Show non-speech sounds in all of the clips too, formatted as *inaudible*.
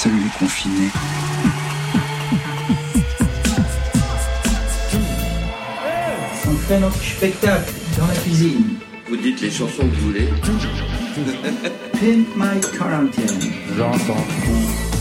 Salut confiné. On fait notre spectacle dans la cuisine. Vous dites les chansons que vous voulez. Pimp My Quarantine. J'entends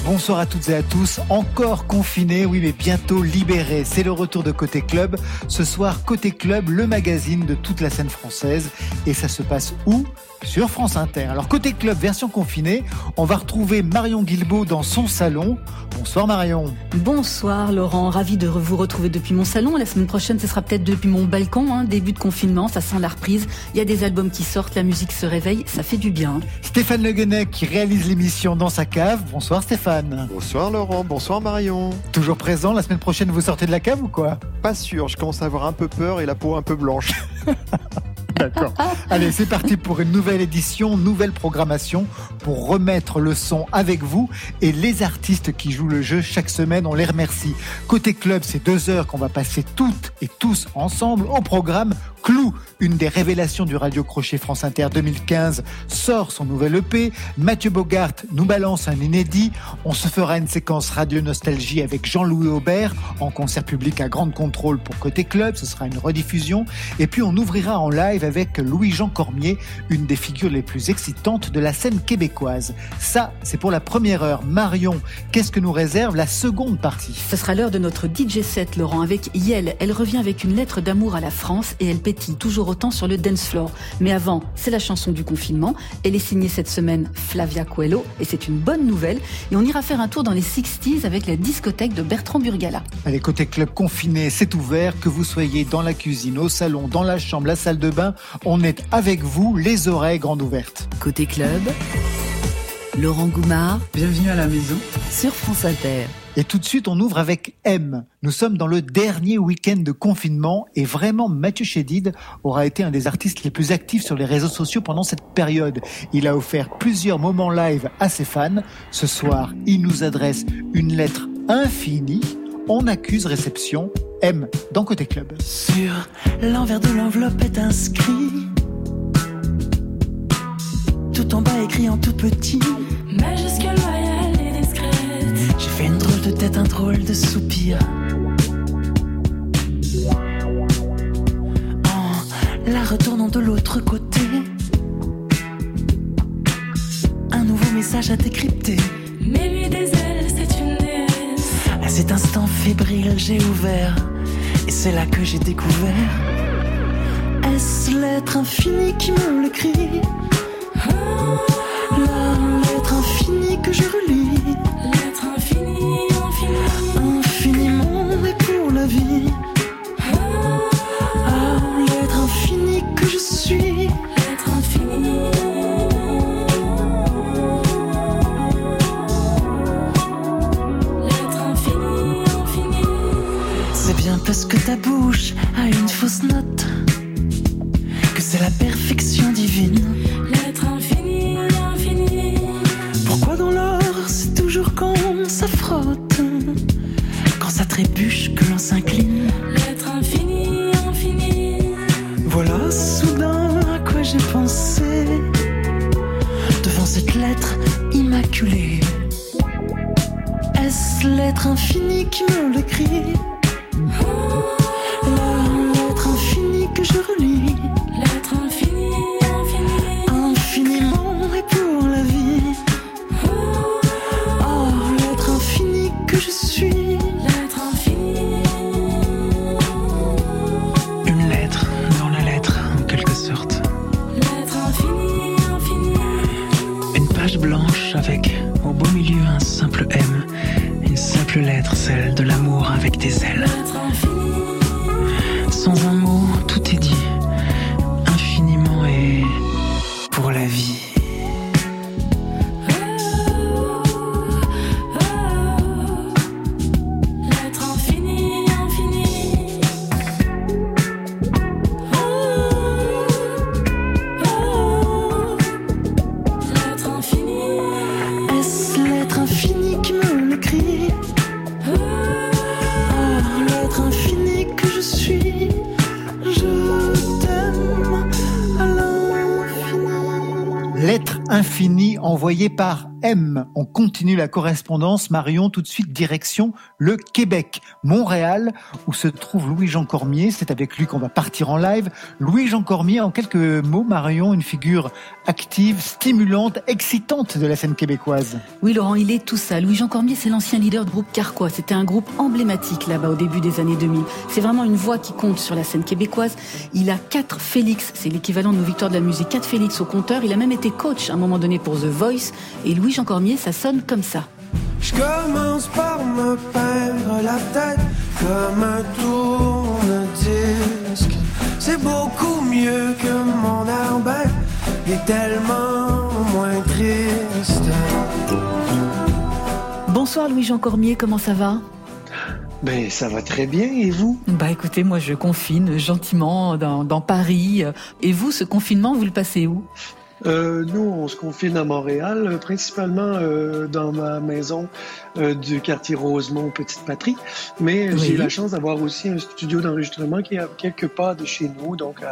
Bonsoir à toutes et à tous, encore confinés, oui mais bientôt libérés. C'est le retour de Côté Club. Ce soir, Côté Club, le magazine de toute la scène française. Et ça se passe où? Sur France Inter. Alors côté club version confinée, on va retrouver Marion Guilbault dans son salon. Bonsoir Marion. Bonsoir Laurent, ravi de vous retrouver depuis mon salon. La semaine prochaine, ce sera peut-être depuis mon balcon. Hein. Début de confinement, ça sent la reprise. Il y a des albums qui sortent, la musique se réveille, ça fait du bien. Stéphane Le Guenec qui réalise l'émission dans sa cave. Bonsoir Stéphane. Bonsoir Laurent, bonsoir Marion. Toujours présent, la semaine prochaine vous sortez de la cave ou quoi? Pas sûr, je commence à avoir un peu peur et la peau un peu blanche. *laughs* D'accord. Allez, c'est parti pour une nouvelle édition, nouvelle programmation pour remettre le son avec vous et les artistes qui jouent le jeu chaque semaine, on les remercie. Côté club, c'est deux heures qu'on va passer toutes et tous ensemble au programme. Clou, une des révélations du Radio Crochet France Inter 2015, sort son nouvel EP. Mathieu Bogart nous balance un inédit. On se fera une séquence radio nostalgie avec Jean-Louis Aubert en concert public à grande contrôle pour Côté Club. Ce sera une rediffusion. Et puis on ouvrira en live avec Louis-Jean Cormier, une des figures les plus excitantes de la scène québécoise. Ça, c'est pour la première heure. Marion, qu'est-ce que nous réserve la seconde partie? Ce sera l'heure de notre DJ set, Laurent, avec Yel. Elle revient avec une lettre d'amour à la France et elle pétille toujours autant sur le dance floor. Mais avant, c'est la chanson du confinement. Elle est signée cette semaine Flavia Coelho et c'est une bonne nouvelle. Et on ira faire un tour dans les 60s avec la discothèque de Bertrand Burgala. Allez, côté club confiné, c'est ouvert. Que vous soyez dans la cuisine, au salon, dans la chambre, la salle de bain, on est avec vous, les oreilles grandes ouvertes. Côté club, Laurent Goumard Bienvenue à la maison. sur France Inter. Et tout de suite, on ouvre avec M. Nous sommes dans le dernier week-end de confinement et vraiment, Mathieu Chédid aura été un des artistes les plus actifs sur les réseaux sociaux pendant cette période. Il a offert plusieurs moments live à ses fans. Ce soir, il nous adresse une lettre infinie. On accuse réception. M dans Côté Club. Sur l'envers de l'enveloppe est inscrit Tout en bas écrit en tout petit Majuscule tête, un drôle de soupir. En la retournant de l'autre côté Un nouveau message à décrypter Mais lui des ailes, c'est une déesse. À cet instant fébrile, j'ai ouvert, et c'est là que j'ai découvert. Est-ce l'être infini qui me le crie? La lettre infinie que je relis, vie. Ah, l'être infini que je suis, L'être infini. L'être infini, infini. c'est bien parce que ta bouche a une fausse note que c'est la perfection par M. On continue la correspondance. Marion, tout de suite, direction le Québec, Montréal, où se trouve Louis-Jean Cormier. C'est avec lui qu'on va partir en live. Louis-Jean Cormier, en quelques mots, Marion, une figure active, stimulante, excitante de la scène québécoise. Oui, Laurent, il est tout ça. Louis-Jean Cormier, c'est l'ancien leader du groupe Carquois. C'était un groupe emblématique là-bas au début des années 2000. C'est vraiment une voix qui compte sur la scène québécoise. Il a quatre Félix, c'est l'équivalent de nos victoires de la musique, quatre Félix au compteur. Il a même été coach à un moment donné pour The Voice. Et Louis-Jean Cormier, ça sonne comme ça. Je commence par me peindre la tête comme un tourne-disque. C'est beaucoup mieux que mon air bête et tellement moins triste. Bonsoir Louis-Jean Cormier, comment ça va? Ben, ça va très bien, et vous? Bah écoutez, moi je confine gentiment dans, dans Paris. Et vous, ce confinement, vous le passez où? Euh, nous, on se confine à Montréal, euh, principalement euh, dans ma maison euh, du quartier Rosemont, Petite Patrie. Mais Oui. j'ai la chance d'avoir aussi un studio d'enregistrement qui est à quelques pas de chez nous, donc euh,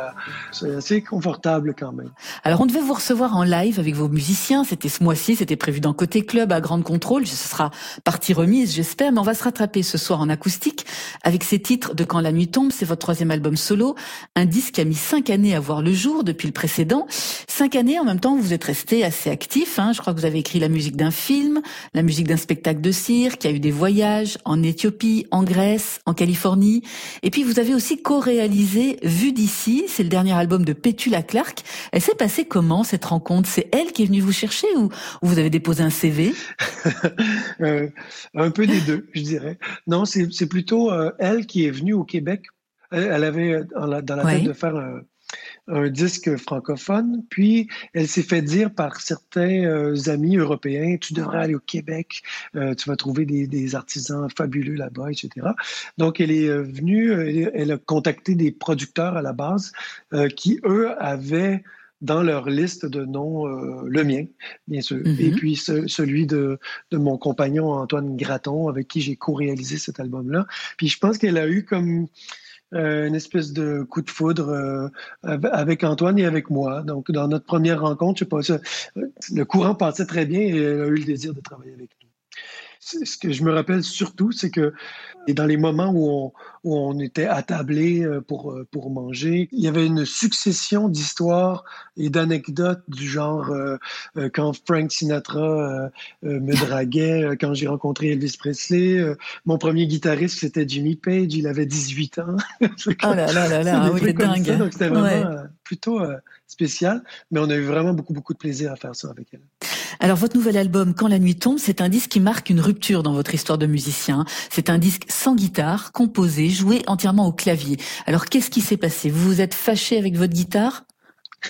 c'est assez confortable quand même. Alors on devait vous recevoir en live avec vos musiciens, c'était ce mois-ci, c'était prévu dans Côté Club à Grande Contrôle, ce sera partie remise j'espère, mais on va se rattraper ce soir en acoustique avec ces titres de Quand la nuit tombe, c'est votre troisième album solo, un disque qui a mis cinq années à voir le jour depuis le précédent. Cinq années en même temps, vous êtes resté assez actif, hein. je crois que vous avez écrit la musique d'un film, la musique d'un spectacle de cirque, il y a eu des voyages en Éthiopie, en Grèce, en Californie, et puis vous avez aussi co-réalisé Vue d'ici, c'est le dernier album de Pétula Clark. Elle s'est passée comment cette rencontre? C'est elle qui est venue vous chercher ou, ou vous avez déposé un CV *laughs* Euh, un peu des deux, je dirais. Non, c'est plutôt euh, elle qui est venue au Québec. Elle, avait euh, dans la, dans la Ouais. tête de faire un, un disque francophone, puis elle s'est fait dire par certains euh, amis européens, tu devrais aller au Québec, euh, tu vas trouver des, des artisans fabuleux là-bas, etc. Donc elle est euh, venue, elle, elle a contacté des producteurs à la base euh, qui, eux, avaient dans leur liste de noms euh, le mien, bien sûr, Mhm. et puis ce- celui de, de mon compagnon Antoine Graton, avec qui j'ai co-réalisé cet album-là. Puis je pense qu'elle a eu comme euh, une espèce de coup de foudre euh, av- avec Antoine et avec moi. Donc, dans notre première rencontre, je pas, le courant passait très bien et elle a eu le désir de travailler avec nous. Ce que je me rappelle surtout, c'est que et dans les moments où on, où on était attablés euh, pour, euh, pour manger, il y avait une succession d'histoires et d'anecdotes du genre euh, euh, quand Frank Sinatra euh, euh, me draguait, euh, quand j'ai rencontré Elvis Presley. euh, mon premier guitariste, c'était Jimmy Page, il avait 18 ans. *laughs* Oh là là là là, des oui, dingue. ça, donc c'était vraiment Ouais. euh, plutôt euh, spécial, mais on a eu vraiment beaucoup, beaucoup de plaisir à faire ça avec elle. Alors votre nouvel album Quand la nuit tombe, c'est un disque qui marque une rupture dans votre histoire de musicien. C'est un disque sans guitare, composé, joué entièrement au clavier. Alors qu'est-ce qui s'est passé? Vous vous êtes fâché avec votre guitare?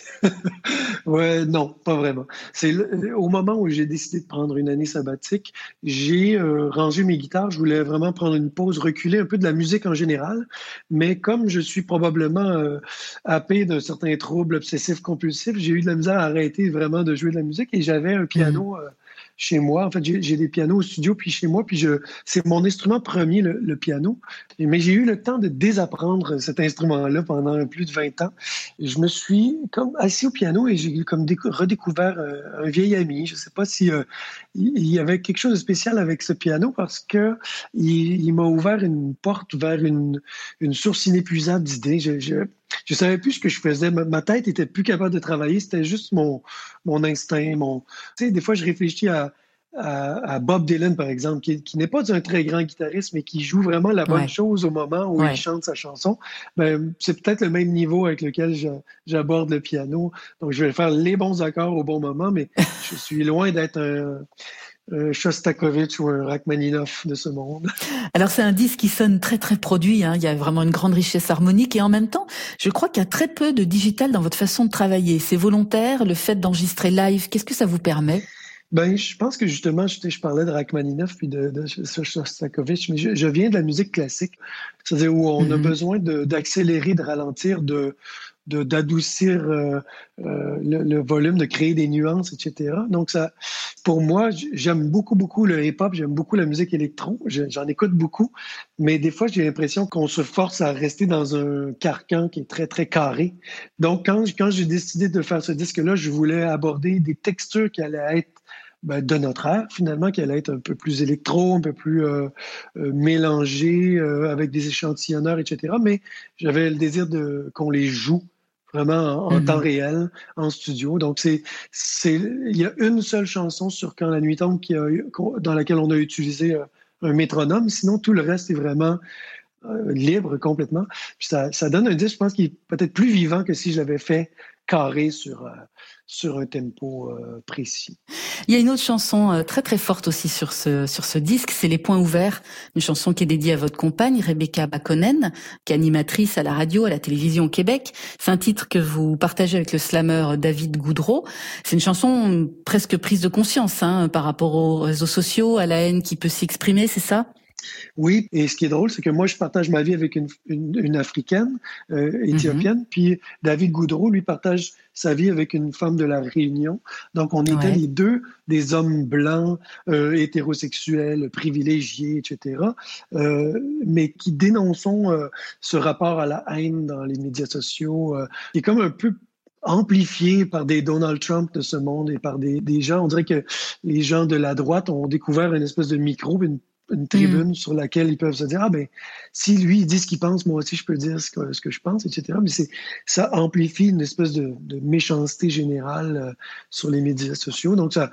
*laughs* Ouais, non, pas vraiment. C'est au moment où j'ai décidé de prendre une année sabbatique, j'ai euh, rangé mes guitares. Je voulais vraiment prendre une pause, reculer un peu de la musique en général. Mais comme je suis probablement euh, happé d'un certain trouble obsessif compulsif, j'ai eu de la misère à arrêter vraiment de jouer de la musique et j'avais un piano. euh, chez moi, en fait, j'ai des pianos au studio, puis chez moi, puis c'est mon instrument premier, le, piano. Mais j'ai eu le temps de désapprendre cet instrument-là pendant plus de 20 ans. Je me suis comme assis au piano et j'ai comme décou- redécouvert euh, un vieil ami. Je ne sais pas si euh, y avait quelque chose de spécial avec ce piano parce que il, m'a ouvert une porte vers une, source inépuisable d'idées. Je savais plus ce que je faisais. Ma, ma tête était plus capable de travailler. C'était juste mon, mon instinct. Mon... Tu sais, des fois, je réfléchis à, à, à Bob Dylan, par exemple, qui, qui n'est pas un très grand guitariste, mais qui joue vraiment la bonne Ouais. chose au moment où Ouais. il chante sa chanson. Ben, c'est peut-être le même niveau avec lequel j'aborde le piano. Donc, je vais faire les bons accords au bon moment, mais *laughs* je suis loin d'être un Shostakovich ou un Rachmaninoff de ce monde. *laughs* Alors c'est un disque qui sonne très très produit, hein. il y a vraiment une grande richesse harmonique et en même temps, je crois qu'il y a très peu de digital dans votre façon de travailler. C'est volontaire, le fait d'enregistrer live, qu'est-ce que ça vous permet? Ben, je pense que justement, je, je parlais de Rachmaninoff puis de, de Shostakovich, mais je, je viens de la musique classique, c'est-à-dire où on a Mhm. besoin d'accélérer, de, ralentir, de- d'adoucir euh, euh, le, volume, de créer des nuances, etc. Donc ça, pour moi, j'aime beaucoup, beaucoup le hip-hop, j'aime beaucoup la musique électro, j'en écoute beaucoup, mais des fois, j'ai l'impression qu'on se force à rester dans un carcan qui est très, très carré. Donc, quand, quand j'ai décidé de faire ce disque-là, je voulais aborder des textures qui allaient être ben, de notre ère, finalement, qui allait être un peu plus électro, un peu plus euh, euh, avec des échantillonneurs, etc. Mais j'avais le désir de qu'on les joue vraiment en, temps réel, en studio. Donc, c'est, c'est, il y a une seule chanson sur Quand la nuit tombe qui a, dans laquelle on a utilisé un métronome. Sinon, tout le reste est vraiment libre complètement. Puis ça, ça donne un disque, je pense, qui est peut-être plus vivant que si je l'avais fait carré sur, sur un tempo euh, précis. Il y a une autre chanson euh, très très forte aussi sur ce sur ce disque, c'est Les Points ouverts, une chanson qui est dédiée à votre compagne Rebecca Bakonen, qui est animatrice à la radio, à la télévision au Québec. C'est un titre que vous partagez avec le slammer David Goudreau. C'est une chanson presque prise de conscience hein, par rapport aux réseaux sociaux, à la haine qui peut s'exprimer, c'est ça? Oui, et ce qui est drôle, c'est que moi, je partage ma vie avec une, une, africaine, euh, éthiopienne, mhm. puis David Goudreau, lui, partage sa vie avec une femme de la Réunion. Donc, on était les deux des hommes blancs, euh, hétérosexuels, privilégiés, etc., euh, mais qui dénonçons euh, ce rapport à la haine dans les médias sociaux, qui est comme un peu amplifié par des Donald Trump de ce monde et par des, des gens. On dirait que les gens de la droite ont découvert une espèce de micro, une une tribune mm. sur laquelle ils peuvent se dire ah ben si lui dit ce qu'il pense moi aussi je peux dire ce que, ce que je pense etc mais c'est ça amplifie une espèce de, de méchanceté générale euh, sur les médias sociaux. Donc ça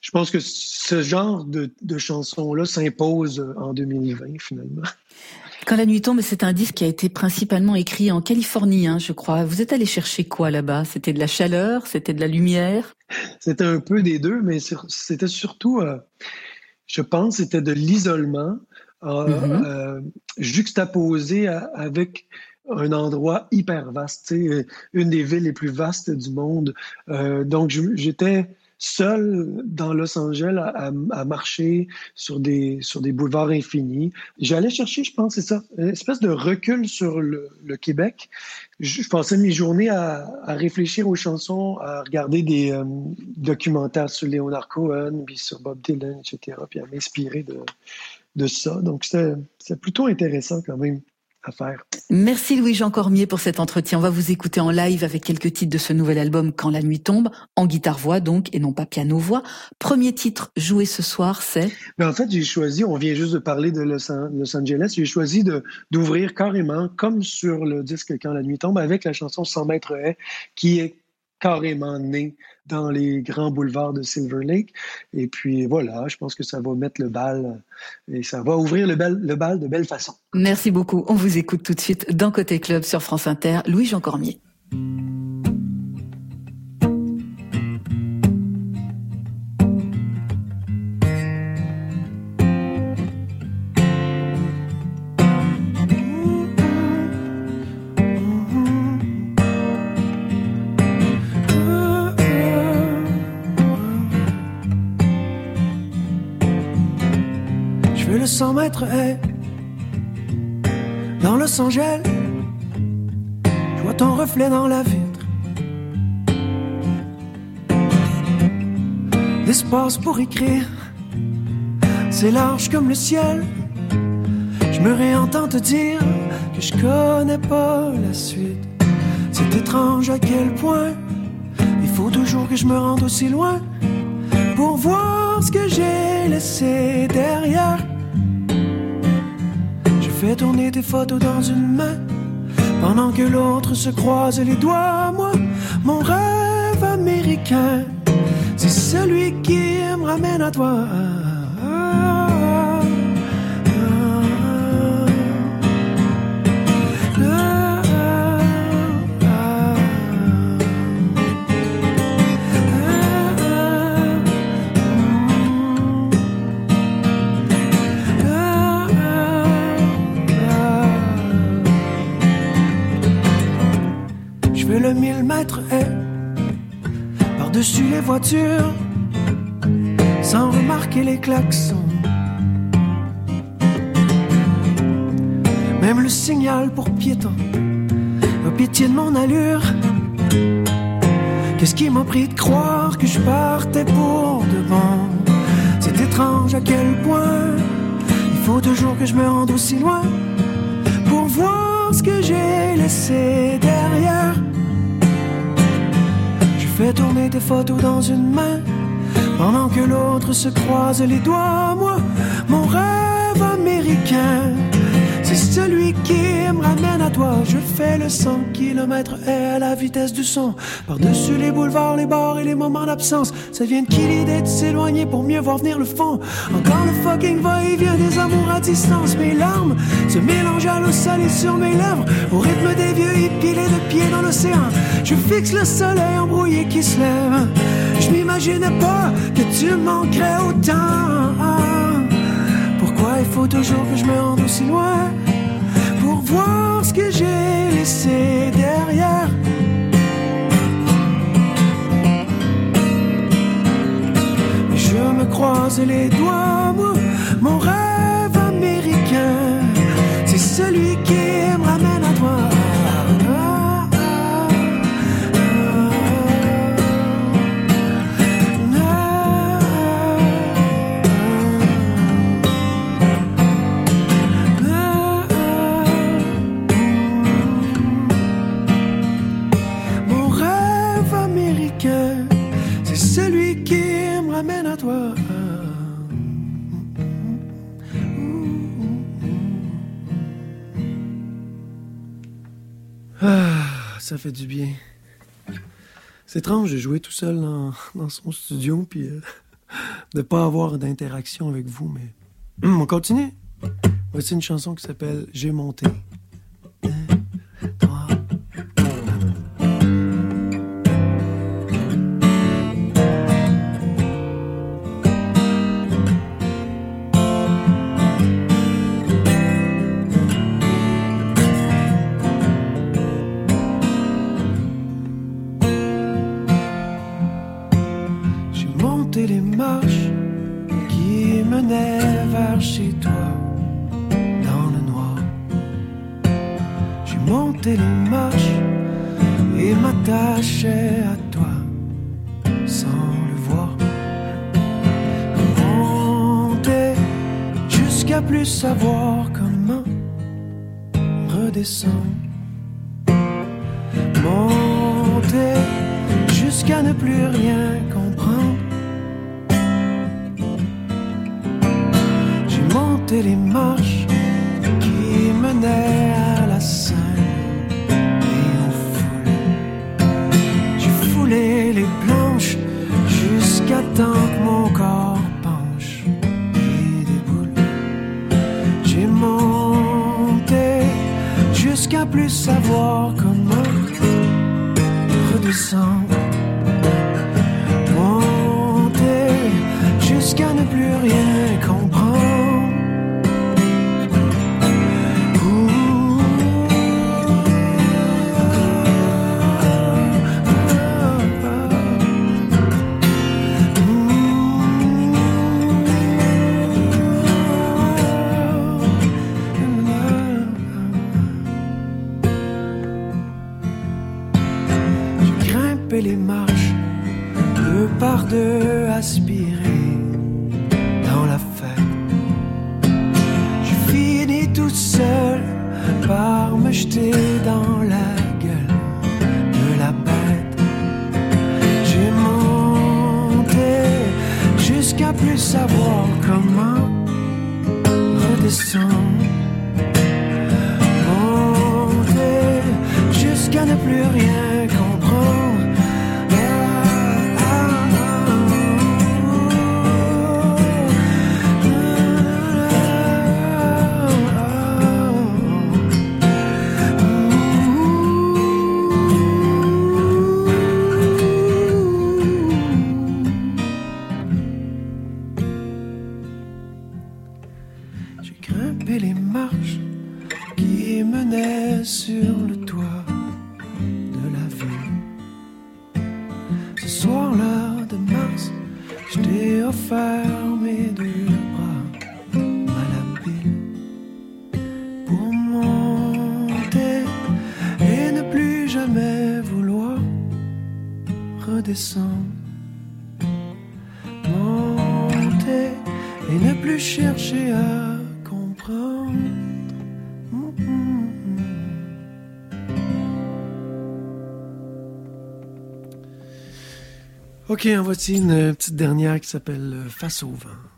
je pense que ce genre de, de chansons là s'impose euh, en 2020 finalement. Quand la nuit tombe, c'est un disque qui a été principalement écrit en Californie, hein, je crois. Vous êtes allé chercher quoi là-bas? C'était de la chaleur? C'était de la lumière? C'était un peu des deux, mais c'était surtout euh, je pense, c'était de l'isolement euh, mm-hmm. euh, juxtaposé avec un endroit hyper vaste, une des villes les plus vastes du monde. Euh, donc, j'étais seul dans Los Angeles à, marcher sur des, sur des boulevards infinis. J'allais chercher, je pense, c'est ça, une espèce de recul sur le, Québec. Je, je, passais mes journées à, à, réfléchir aux chansons, à regarder des euh, documentaires sur Leonard Cohen, puis sur Bob Dylan, etc., puis à m'inspirer de, de ça. Donc, c'était plutôt intéressant quand même à faire. Merci Louis-Jean Cormier pour cet entretien. On va vous écouter en live avec quelques titres de ce nouvel album Quand la nuit tombe, en guitare-voix donc, et non pas piano-voix. Premier titre joué ce soir, c'est Mais En fait, j'ai choisi, on vient juste de parler de Los, Angeles, j'ai choisi d'ouvrir carrément, comme sur le disque Quand la nuit tombe, avec la chanson 100 mètres haies, qui est carrément né dans les grands boulevards de Silver Lake. Et puis voilà, je pense que ça va mettre le bal et ça va ouvrir le bal, le bal de belle façon. Merci beaucoup. On vous écoute tout de suite dans Côté Club sur France Inter. Louis-Jean Cormier. Dans Los Angeles. Je vois ton reflet dans la vitre. L'espace pour écrire, c'est large comme le ciel. Je me réentends te dire que je connais pas la suite. C'est étrange à quel point il faut toujours que je me rende aussi loin pour voir ce que j'ai laissé derrière. Fais tourner tes photos dans une main pendant que l'autre se croise les doigts. Moi, mon rêve américain, c'est celui qui me ramène à toi. Voitures, sans remarquer les klaxons. Même le signal pour piéton au pitié de mon allure. Qu'est-ce qui m'a pris de croire que je partais pour de bon? étrange à quel point il faut toujours que je me rende aussi loin pour voir ce que j'ai laissé derrière. Fais tourner tes photos dans une main pendant que l'autre se croise les doigts. Moi, mon rêve américain, c'est celui qui me ramène à toi. Je fais le 100 km et à la vitesse du son. Par-dessus les boulevards, les bars et les moments d'absence. Ça vient de qui l'idée de s'éloigner pour mieux voir venir le fond? Encore le fucking va-et-vient des amours à distance. Mes larmes se mélangent à l'eau salée sur mes lèvres. Au rythme des vieux hippies les deux pieds dans l'océan. Je fixe le soleil embrouillé qui se lève. Je m'imaginais pas que tu manquerais autant. Pourquoi il faut toujours que je me rende aussi loin pour voir ce que j'ai laissé? Croise les doigts, moi, mon rêve américain, c'est celui qui me ça fait du bien. C'est étrange de jouer tout seul dans, son studio puis euh, de pas avoir d'interaction avec vous, mais Hum, on continue. Voici une chanson qui s'appelle J'ai monté. Les marches qui menaient à la scène et aux foules. J'ai foulé les planches jusqu'à temps que mon corps penche et déboule. J'ai monté jusqu'à plus savoir comment redescendre. Monter jusqu'à ne plus rien comprendre. Les marches, deux par deux Ok, en voici une petite dernière qui s'appelle euh, Face au vent.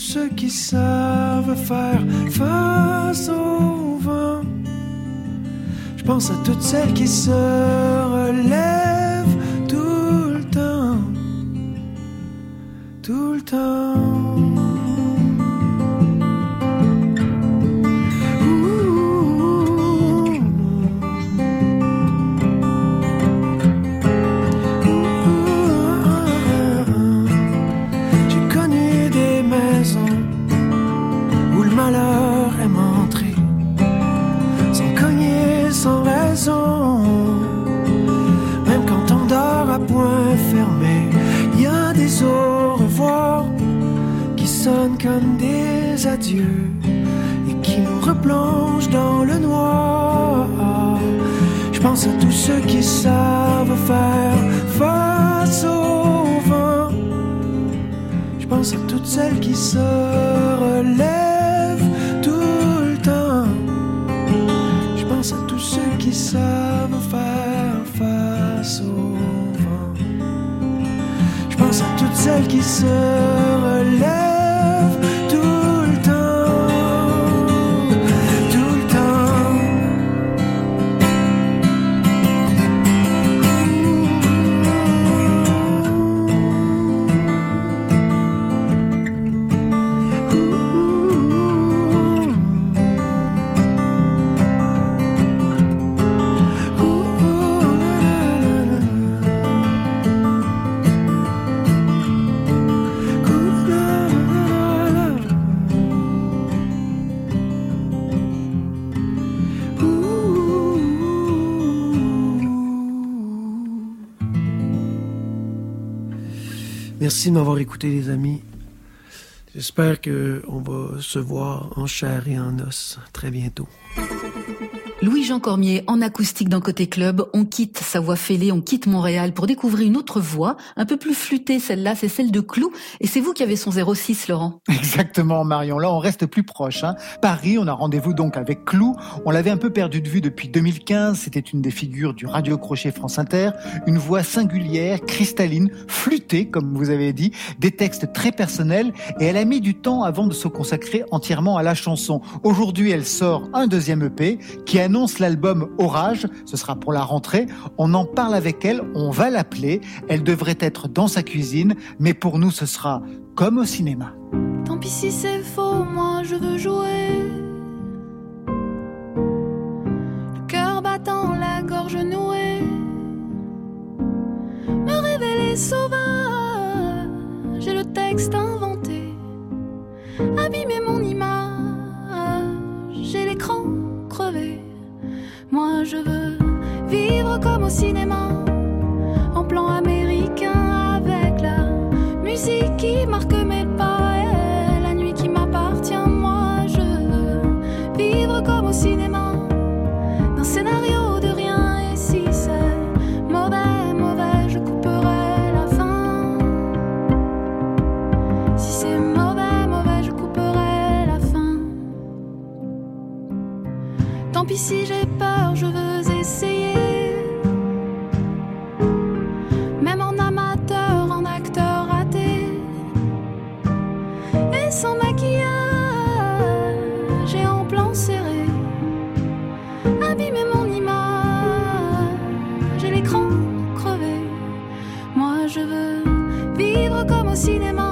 Ceux qui savent faire face au vent. Je pense à toutes celles qui se relèvent Merci de m'avoir écouté, les amis. J'espère que on va se voir en chair et en os très bientôt. Louis-Jean Cormier, en acoustique dans Côté Club, on quitte sa voix fêlée, on quitte Montréal pour découvrir une autre voix, un peu plus flûtée celle-là, c'est celle de Clou. Et c'est vous qui avez son 06, Laurent. *laughs* Exactement, Marion. Là, on reste plus proche. Hein. Paris, on a rendez-vous donc avec Clou. On l'avait un peu perdu de vue depuis 2015. C'était une des figures du radio crochet France Inter. Une voix singulière, cristalline, flûtée, comme vous avez dit, des textes très personnels. Et elle a mis du temps avant de se consacrer entièrement à la chanson. Aujourd'hui, elle sort un deuxième EP qui annonce l'album Orage. Ce sera pour la rentrée. On en parle avec elle. On va l'appeler. Elle devrait être dans sa cuisine. Mais pour nous, ce sera comme au cinéma. Tant pis si c'est faux, moi je veux jouer. Le cœur battant, la gorge nouée. Me révéler sauvage, j'ai le texte inventé. Abîmer mon image, j'ai l'écran crevé. Moi je veux vivre comme au cinéma, en plan américain avec la musique qui marque mes pas et la nuit qui m'appartient. Moi je veux vivre comme au cinéma, d'un scénario puis si j'ai peur, je veux essayer. Même en amateur, en acteur raté. Et sans maquillage et en plan serré. Abîmer mon image et l'écran crevé. Moi je veux vivre comme au cinéma.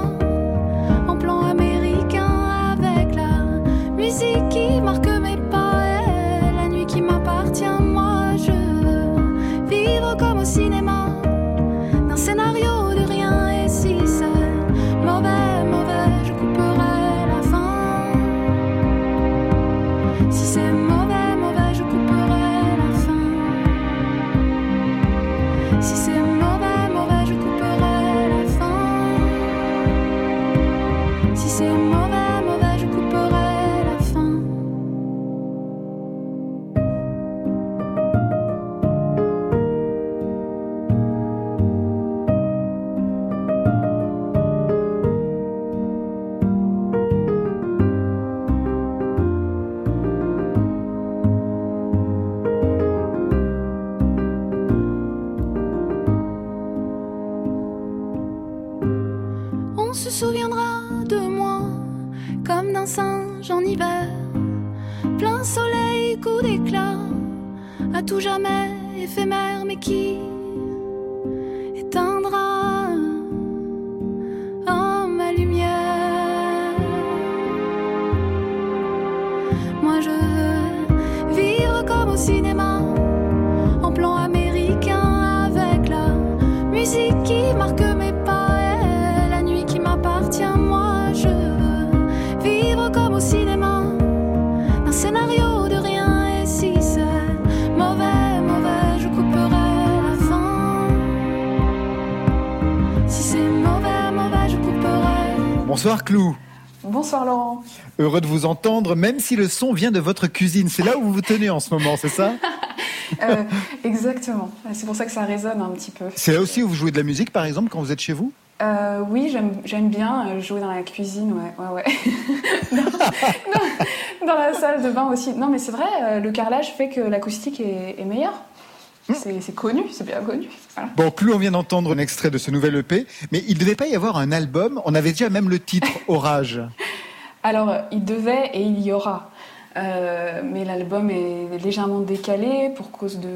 Vous entendre, même si le son vient de votre cuisine. C'est là où vous vous tenez en ce moment, c'est ça? *laughs* Euh, exactement. C'est pour ça que ça résonne un petit peu. C'est là aussi où vous jouez de la musique, par exemple, quand vous êtes chez vous? Euh, oui, j'aime, bien euh, jouer dans la cuisine, ouais, ouais, ouais. *laughs* dans, la salle de bain aussi. Non, mais c'est vrai, le carrelage fait que l'acoustique est, est meilleure. C'est, c'est connu, c'est bien connu. Voilà. Bon, Clou, on vient d'entendre un extrait de ce nouvel EP, mais il ne devait pas y avoir un album. On avait déjà même le titre, *laughs* Orage. Alors, il devait et il y aura. Euh, mais l'album est légèrement décalé pour cause de,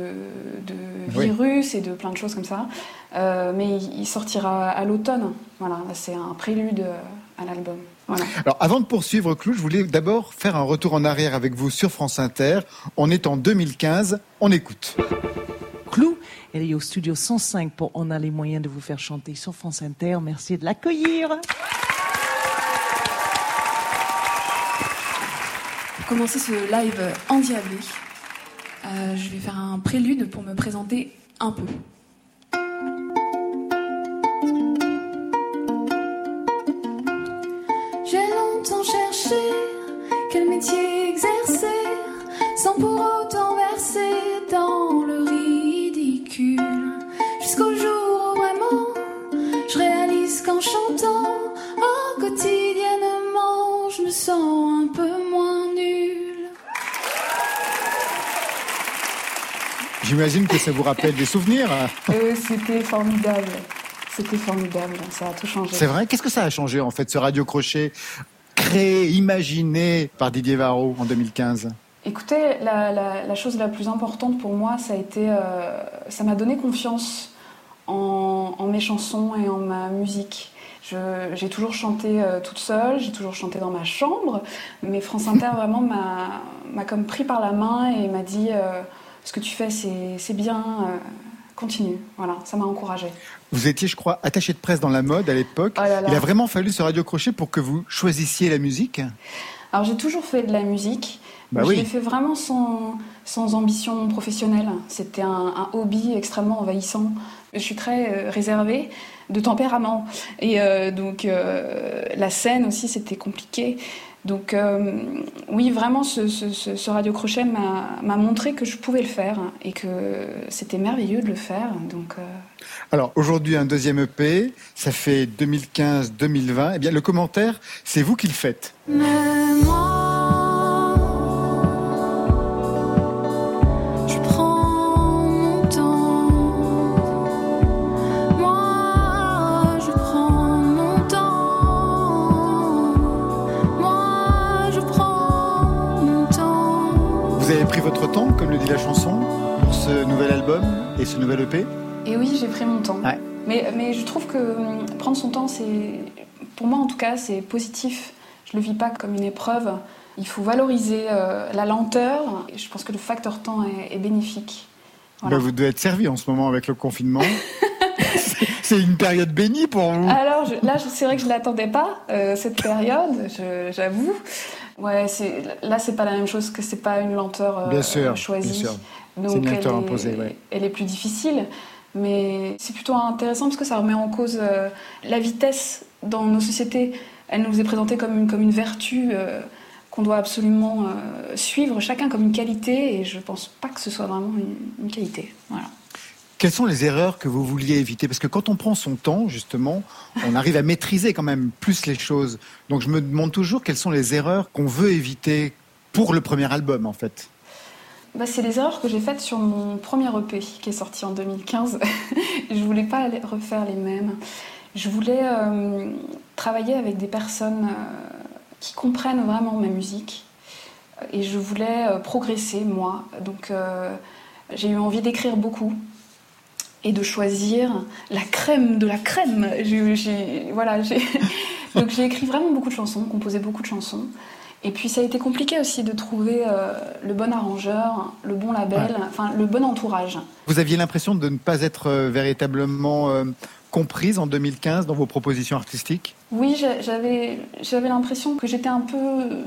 de Oui. virus et de plein de choses comme ça. Euh, mais il il sortira à l'automne. Voilà, c'est un prélude à l'album. Voilà. Alors, avant de poursuivre, Clou, je voulais d'abord faire un retour en arrière avec vous sur France Inter. On est en 2015. On écoute. Clou. Elle est au studio 105 pour On a les moyens de vous faire chanter sur France Inter. Merci de l'accueillir. Commencer ce live endiablé, euh, je vais faire un prélude pour me présenter un peu. J'ai longtemps cherché quel métier exercer sans pour autant J'imagine que ça vous rappelle des souvenirs. Euh, c'était formidable. C'était formidable. Ça a tout changé. C'est vrai? Qu'est-ce que ça a changé, en fait, ce radio crochet créé, imaginé par Didier Varro en 2015 Écoutez, la, la- la chose la plus importante pour moi, ça a été, euh, ça m'a donné confiance en, en mes chansons et en ma musique. J'ai toujours chanté euh, toute seule, j'ai toujours chanté dans ma chambre, mais France Inter vraiment m'a m'a comme pris par la main et m'a dit euh, ce que tu fais, c'est bien, euh, continue. Voilà, ça m'a encouragée. Vous étiez, je crois, attaché de presse dans la mode à l'époque. Oh. Il a vraiment fallu ce radio crochet pour que vous choisissiez la musique Alors j'ai toujours fait de la musique. Bah oui. Je l'ai fait vraiment sans, sans ambition professionnelle. C'était un, un hobby extrêmement envahissant. Je suis très euh, réservée de tempérament. Et euh, donc euh, la scène aussi, c'était compliqué. Donc euh, oui, vraiment, ce, ce, ce- ce radio crochet m'a m'a montré que je pouvais le faire et que c'était merveilleux de le faire. Donc euh, Alors, aujourd'hui, un deuxième EP, ça fait 2015-2020. Eh bien, le commentaire, c'est vous qui le faites. Mais moi, la chanson, pour ce nouvel album et ce nouvel EP et oui, j'ai pris mon temps. Ouais. Mais, mais je trouve que hum, prendre son temps, c'est, pour moi en tout cas, c'est positif. Je le vis pas comme une épreuve. Il faut valoriser euh, la lenteur. Et je pense que le facteur temps est, est bénéfique. Voilà. Bah, vous devez être servi en ce moment avec le confinement. *laughs* c'est une période bénie pour vous. Alors je, là, c'est vrai que je l'attendais pas euh, cette période, j'avoue. Ouais, là, c'est pas la même chose que c'est pas une lenteur euh, bien sûr, choisie. Bien sûr. Donc une lenteur elle, imposée, est, ouais. elle est plus difficile. Mais c'est plutôt intéressant parce que ça remet en cause euh, la vitesse dans nos sociétés. Elle nous est présentée comme une, comme une vertu euh, qu'on doit absolument euh, suivre, chacun comme une qualité, et je pense pas que ce soit vraiment une, une qualité. Voilà. Quelles sont les erreurs que vous vouliez éviter? Parce que quand on prend son temps, justement, on arrive à maîtriser quand même plus les choses. Donc je me demande toujours quelles sont les erreurs qu'on veut éviter pour le premier album, en fait. Bah, c'est les erreurs que j'ai faites sur mon premier EP qui est sorti en 2015. *laughs* je voulais pas refaire les mêmes. Je voulais euh, travailler avec des personnes euh, qui comprennent vraiment ma musique et je voulais euh, progresser moi. Donc j'ai eu envie d'écrire beaucoup et de choisir la crème de la crème. J'ai, voilà. *laughs* Donc j'ai écrit vraiment beaucoup de chansons, composé beaucoup de chansons. Et puis ça a été compliqué aussi de trouver euh, le bon arrangeur, le bon label, ouais. enfin le bon entourage. Vous aviez l'impression de ne pas être euh, véritablement euh, comprise en 2015 dans vos propositions artistiques? Oui, j'avais, j'avais l'impression que j'étais un peu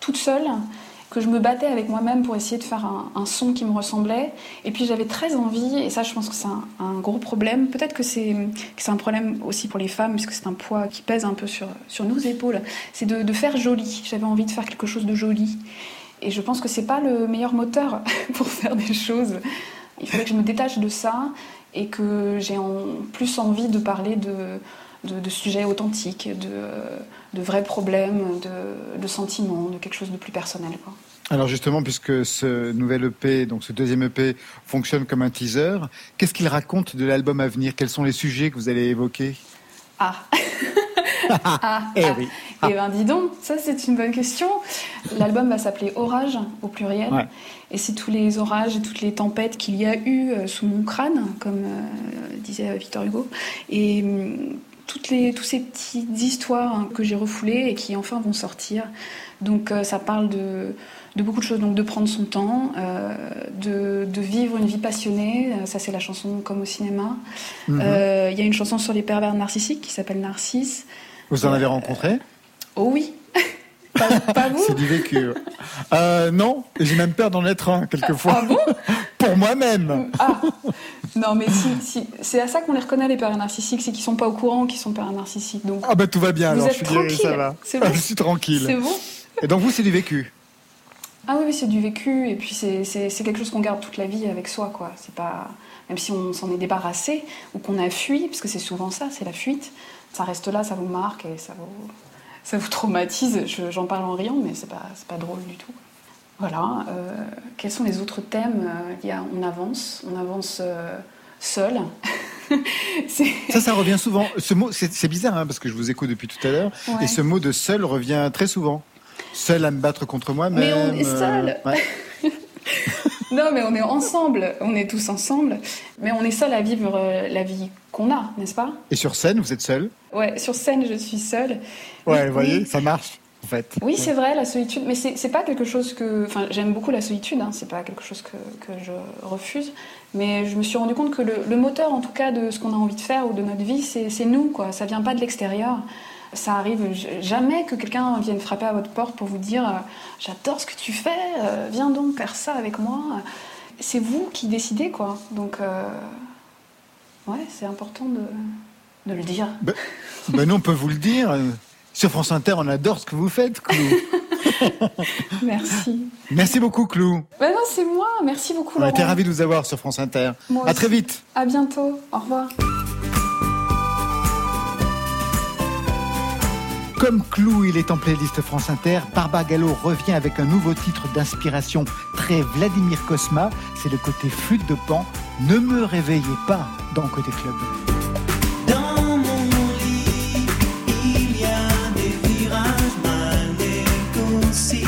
toute seule, que je me battais avec moi-même pour essayer de faire un, son qui me ressemblait. Et puis j'avais très envie, et ça je pense que c'est un, gros problème, peut-être que c'est, un problème aussi pour les femmes, puisque c'est un poids qui pèse un peu sur, sur nos épaules, c'est de, faire joli. J'avais envie de faire quelque chose de joli. Et je pense que c'est pas le meilleur moteur *laughs* pour faire des choses. Il fallait que je me détache de ça et que j'ai plus envie de parler de, de, sujets authentiques, de, de, vrais problèmes, de, sentiments, de quelque chose de plus personnel. Alors justement, puisque ce nouvel EP, donc ce deuxième EP, fonctionne comme un teaser, qu'est-ce qu'il raconte de l'album à venir? Quels sont les sujets que vous allez évoquer? Ah *laughs* ah, eh oui. Ah. Eh ben dis donc, ça c'est une bonne question. L'album va s'appeler Orage au pluriel. Ouais. Et c'est tous les orages et toutes les tempêtes qu'il y a eu euh, sous mon crâne, comme euh, disait Victor Hugo. Et euh, toutes les, toutes ces petites histoires hein, que j'ai refoulées et qui enfin vont sortir. Donc euh, ça parle de, de, beaucoup de choses, donc de prendre son temps, euh, de, de, vivre une vie passionnée. Euh, ça c'est la chanson comme au cinéma. Il mm -hmm. y a une chanson sur les pervers narcissiques qui s'appelle Narcisse. Vous en avez rencontré? Oh oui. *laughs* pas, pas vous C'est du vécu. Euh, non, j'ai même peur d'en être un quelquefois. Ah bon? *laughs* Pour moi-même. Ah. Non, mais si, si. c'est à ça qu'on les reconnaît les pères narcissiques, c'est qu'ils sont pas au courant qu'ils sont pères narcissiques. Donc. Ah bah tout va bien. Vous alors, êtes je suis guéri, ça va. Bon. *laughs* je suis tranquille. C'est bon? Et donc vous, c'est du vécu. Ah oui, c'est du vécu, et puis c'est quelque chose qu'on garde toute la vie avec soi, quoi. C'est pas même si on s'en est débarrassé ou qu'on a fui, parce que c'est souvent ça, c'est la fuite. Ça reste là, ça vous marque et ça vous ça vous traumatise. J'en parle en riant, mais c'est pas pas drôle du tout. Voilà. Euh, quels sont les autres thèmes Il y a on avance, on avance euh, seul. *laughs* ça, ça revient souvent. Ce mot, c'est bizarre hein, parce que je vous écoute depuis tout à l'heure, ouais. et ce mot de seul revient très souvent. Seul à me battre contre moi-même. Mais on est seul. Euh, ouais. *laughs* non, mais on est ensemble. On est tous ensemble. Mais on est seul à vivre euh, la vie qu'on a, n'est-ce pas? Et sur scène, vous êtes seul? Ouais, sur scène, je suis seule. Ouais, vous voyez, ça marche. En fait. Oui, c'est vrai, la solitude, mais c'est pas quelque chose que. Enfin, j'aime beaucoup la solitude, hein, c'est pas quelque chose que, que, je refuse, mais je me suis rendu compte que le, le moteur, en tout cas, de ce qu'on a envie de faire ou de notre vie, c'est nous, quoi. Ça vient pas de l'extérieur. Ça arrive jamais que quelqu'un vienne frapper à votre porte pour vous dire euh, J'adore ce que tu fais, euh, viens donc faire ça avec moi. C'est vous qui décidez, quoi. Donc, euh, ouais, c'est important de, de, le dire. Ben, ben, nous, on peut vous le dire. Sur France Inter, on adore ce que vous faites, Clou. *laughs* Merci. Merci beaucoup, Clou. Ben non, c'est moi. Merci beaucoup. On était ravis de vous avoir sur France Inter. Moi à aussi. très vite. À bientôt. Au revoir. Comme Clou, il est en playlist France Inter. Barbara Gallo revient avec un nouveau titre d'inspiration très Vladimir Cosma. C'est le côté flûte de pan. Ne me réveillez pas dans Côté Club. J'avance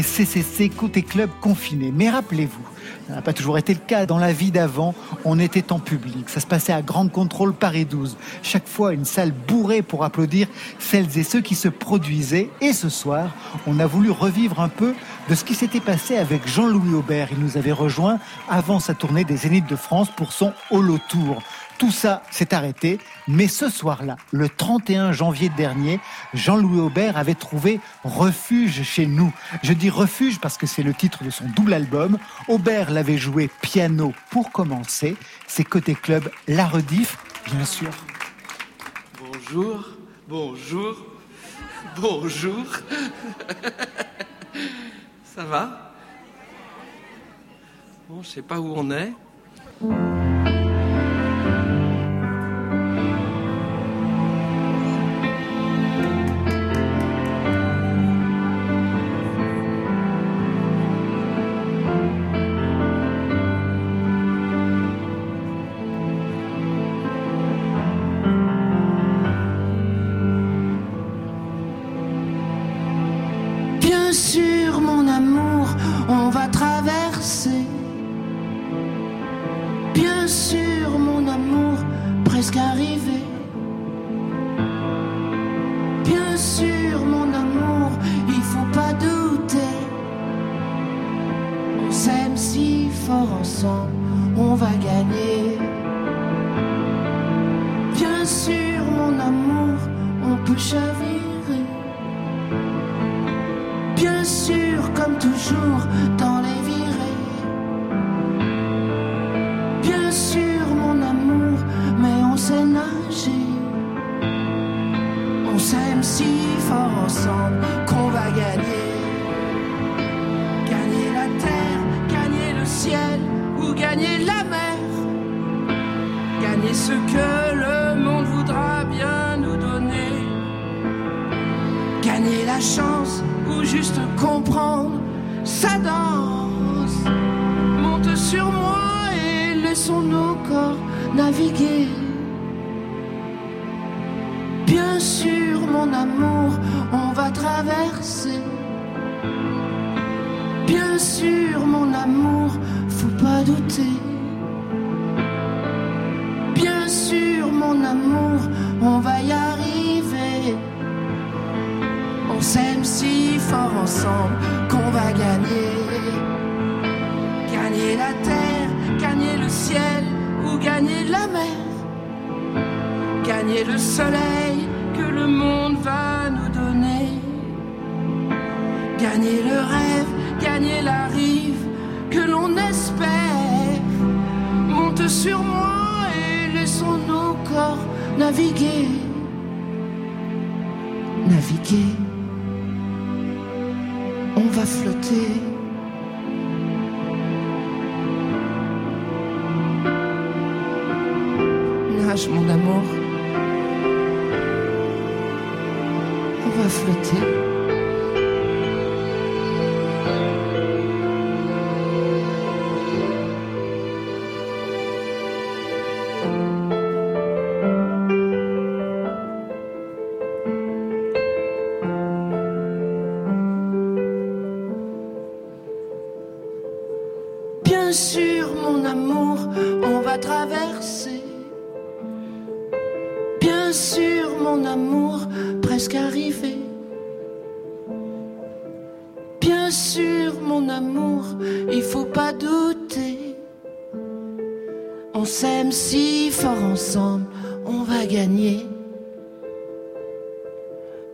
CCC Côté Club confiné. Mais rappelez-vous, ça n'a pas toujours été le cas. Dans la vie d'avant, on était en public. Ça se passait à Grande Contrôle Paris 12. Chaque fois, une salle bourrée pour applaudir celles et ceux qui se produisaient. Et ce soir, on a voulu revivre un peu de ce qui s'était passé avec Jean-Louis Aubert. Il nous avait rejoint avant sa tournée des Zéniths de France pour son Holo Tour. Tout ça s'est arrêté, mais ce soir-là, le 31 janvier dernier, Jean-Louis Aubert avait trouvé refuge chez nous. Je dis refuge parce que c'est le titre de son double album. Aubert l'avait joué piano pour commencer. C'est côté club, la rediff, bien sûr. Bonjour, bonjour, bonjour. Ça va? Bon, je sais pas où on est.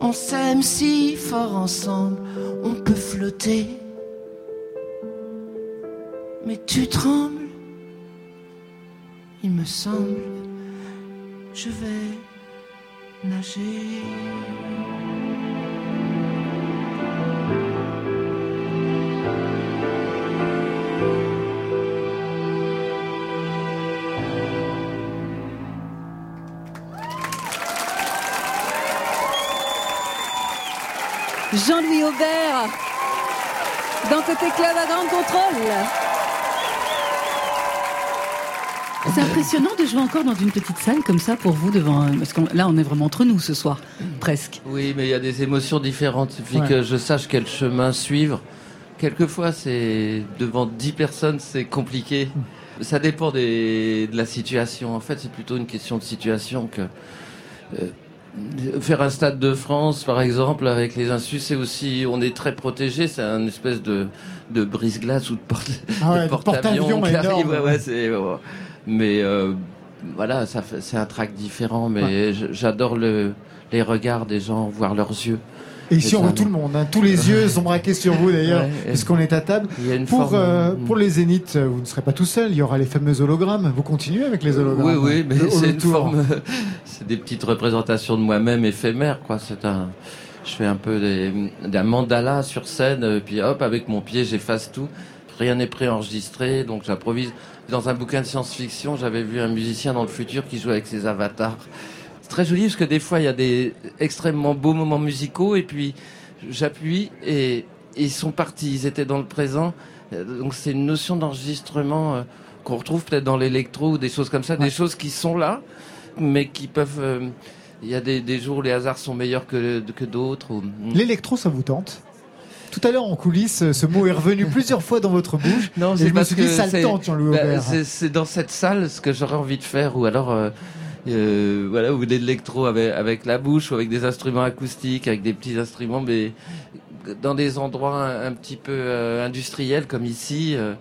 On s'aime si fort ensemble, on peut flotter. Mais tu trembles, il me semble, je vais nager. Jean-Louis Aubert dans Côté Club à Grande Contrôle. C'est impressionnant de jouer encore dans une petite salle comme ça pour vous devant. Parce que là, on est vraiment entre nous ce soir, presque. Oui, mais il y a des émotions différentes. Il suffit Ouais. que je sache quel chemin suivre. Quelquefois, c'est devant dix personnes, c'est compliqué. Ça dépend des, de la situation. En fait, c'est plutôt une question de situation que euh, faire un stade de France, par exemple, avec les insus, c'est aussi, on est très protégé. C'est un espèce de, de brise-glace ou de porte, Ah ouais, de porte-avions qui arrive. Ouais, ouais, mais euh, voilà, ça c'est un track différent. Mais j'adore le, les regards des gens, voir leurs yeux. Et ici, on voit tout le monde. hein. Tous les yeux sont braqués sur vous d'ailleurs, Ouais, puisqu'on est à table. Pour, forme- euh, pour les zéniths, euh, vous ne serez pas tout seul. Il y aura les fameux hologrammes. Vous continuez avec les hologrammes Oui, oui, mais Le c'est une forme, *laughs* c'est des petites représentations de moi-même éphémères, quoi. C'est un, je fais un peu des, d'un mandala sur scène, euh, puis hop, avec mon pied, j'efface tout. Rien n'est préenregistré, donc j'improvise. Dans un bouquin de science-fiction, j'avais vu un musicien dans le futur qui jouait avec ses avatars. C'est très joli parce que des fois, il y a des extrêmement beaux moments musicaux et puis j'appuie et ils sont partis. Ils étaient dans le présent. Euh, Donc c'est une notion d'enregistrement euh, qu'on retrouve peut-être dans l'électro ou des choses comme ça, des choses qui sont là, mais qui peuvent. euh, Il y a des, des jours où les hasards sont meilleurs que, que d'autres. ou- L'électro, ça vous tente? Tout à l'heure en coulisses, ce mot est revenu *laughs* plusieurs fois dans votre bouche. Non, c'est me parce suis dit, que ça le tente, Jean-Louis bah, c'est- C'est dans cette salle ce que j'aurais envie de faire, ou alors euh, euh, voilà, ou de l'électro avec, avec la bouche, ou avec des instruments acoustiques, avec des petits instruments, mais dans des endroits un, un petit peu euh, industriels comme ici. euh,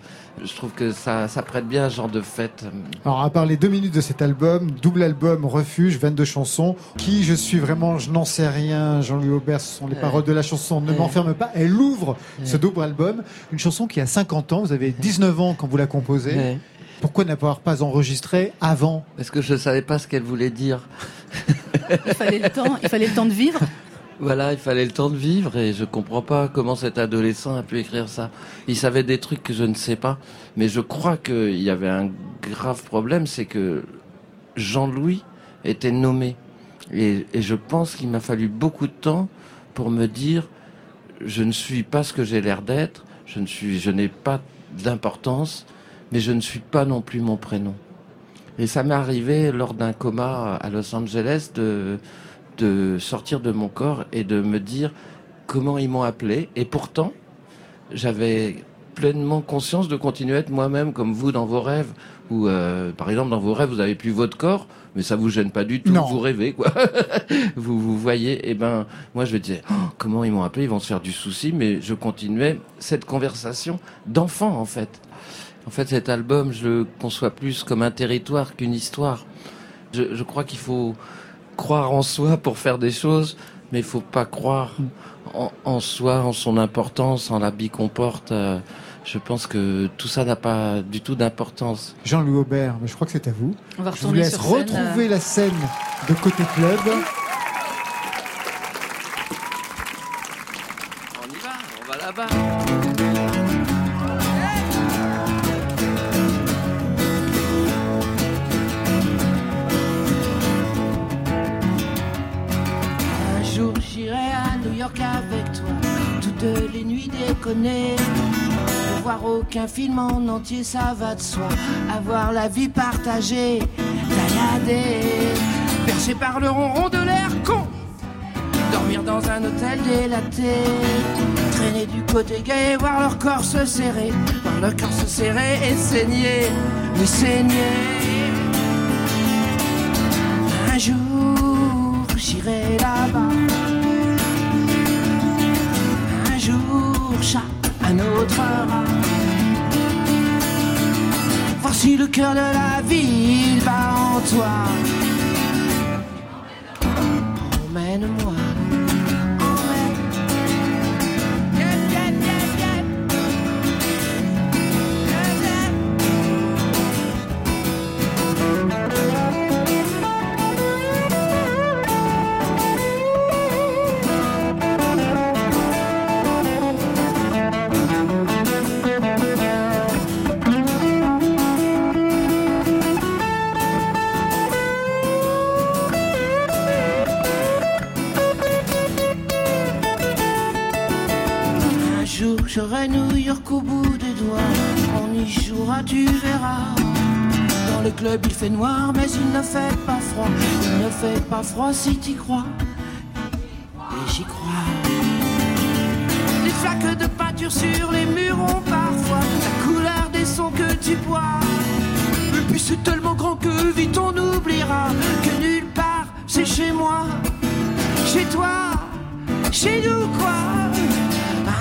je trouve que ça, ça prête bien à ce genre de fête. Alors, à part les deux minutes de cet album, double album, Refuge, 22 chansons, qui je suis vraiment, je n'en sais rien, Jean-Louis Aubert, ce sont les Ouais. paroles de la chanson, ne Ouais. m'enferme pas. Elle ouvre ce double album, une chanson qui a 50 ans, vous avez 19 ans quand vous la composez. Pourquoi n'avoir pas enregistré avant Parce que je savais pas ce qu'elle voulait dire. Il fallait le temps, il fallait le temps de vivre. Voilà, il fallait le temps de vivre et je comprends pas comment cet adolescent a pu écrire ça. Il savait des trucs que je ne sais pas, mais je crois qu'il y avait un grave problème, c'est que Jean-Louis était nommé. Et, et je pense qu'il m'a fallu beaucoup de temps pour me dire, je ne suis pas ce que j'ai l'air d'être, je ne suis, je n'ai pas d'importance, mais je ne suis pas non plus mon prénom. Et ça m'est arrivé lors d'un coma à Los Angeles de, de sortir de mon corps et de me dire comment ils m'ont appelé. Et pourtant, j'avais pleinement conscience de continuer à être moi-même comme vous dans vos rêves. Ou euh, par exemple dans vos rêves, vous avez plus votre corps, mais ça vous gêne pas du tout. Non. Vous rêvez quoi. *laughs* vous vous voyez. Et ben moi je me disais Oh, comment ils m'ont appelé, ils vont se faire du souci, mais je continuais cette conversation d'enfant en fait. En fait, cet album, je le conçois plus comme un territoire qu'une histoire. Je, je crois qu'il faut croire en soi pour faire des choses, mais il faut pas croire en, en soi, en son importance, en la vie qu'on porte. Euh, Je pense que tout ça n'a pas du tout d'importance. Jean-Louis Aubert, mais je crois que c'est à vous. On va Je vous laisse sur scène, retrouver euh. la scène de Côté Club. Ne voir aucun film en entier, ça va de soi. Avoir la vie partagée, balader, perché par le ronron de l'air con. Dormir dans un hôtel délaté, traîner du côté gay, voir leur corps se serrer, voir leur corps se serrer et saigner, mais saigner. Un jour, j'irai là-bas. Autre rat. Voir si le cœur de la ville bat en toi. Emmène-moi. J'aurai New York au bout des doigts. On y jouera, tu verras. Dans le club il fait noir, mais il ne fait pas froid. Il ne fait pas froid si t'y crois. Et j'y crois. Des flaques de peinture sur les murs ont parfois la couleur des sons que tu bois. Et puis c'est tellement grand que vite on oubliera que nulle part c'est chez moi, chez toi, chez nous quoi.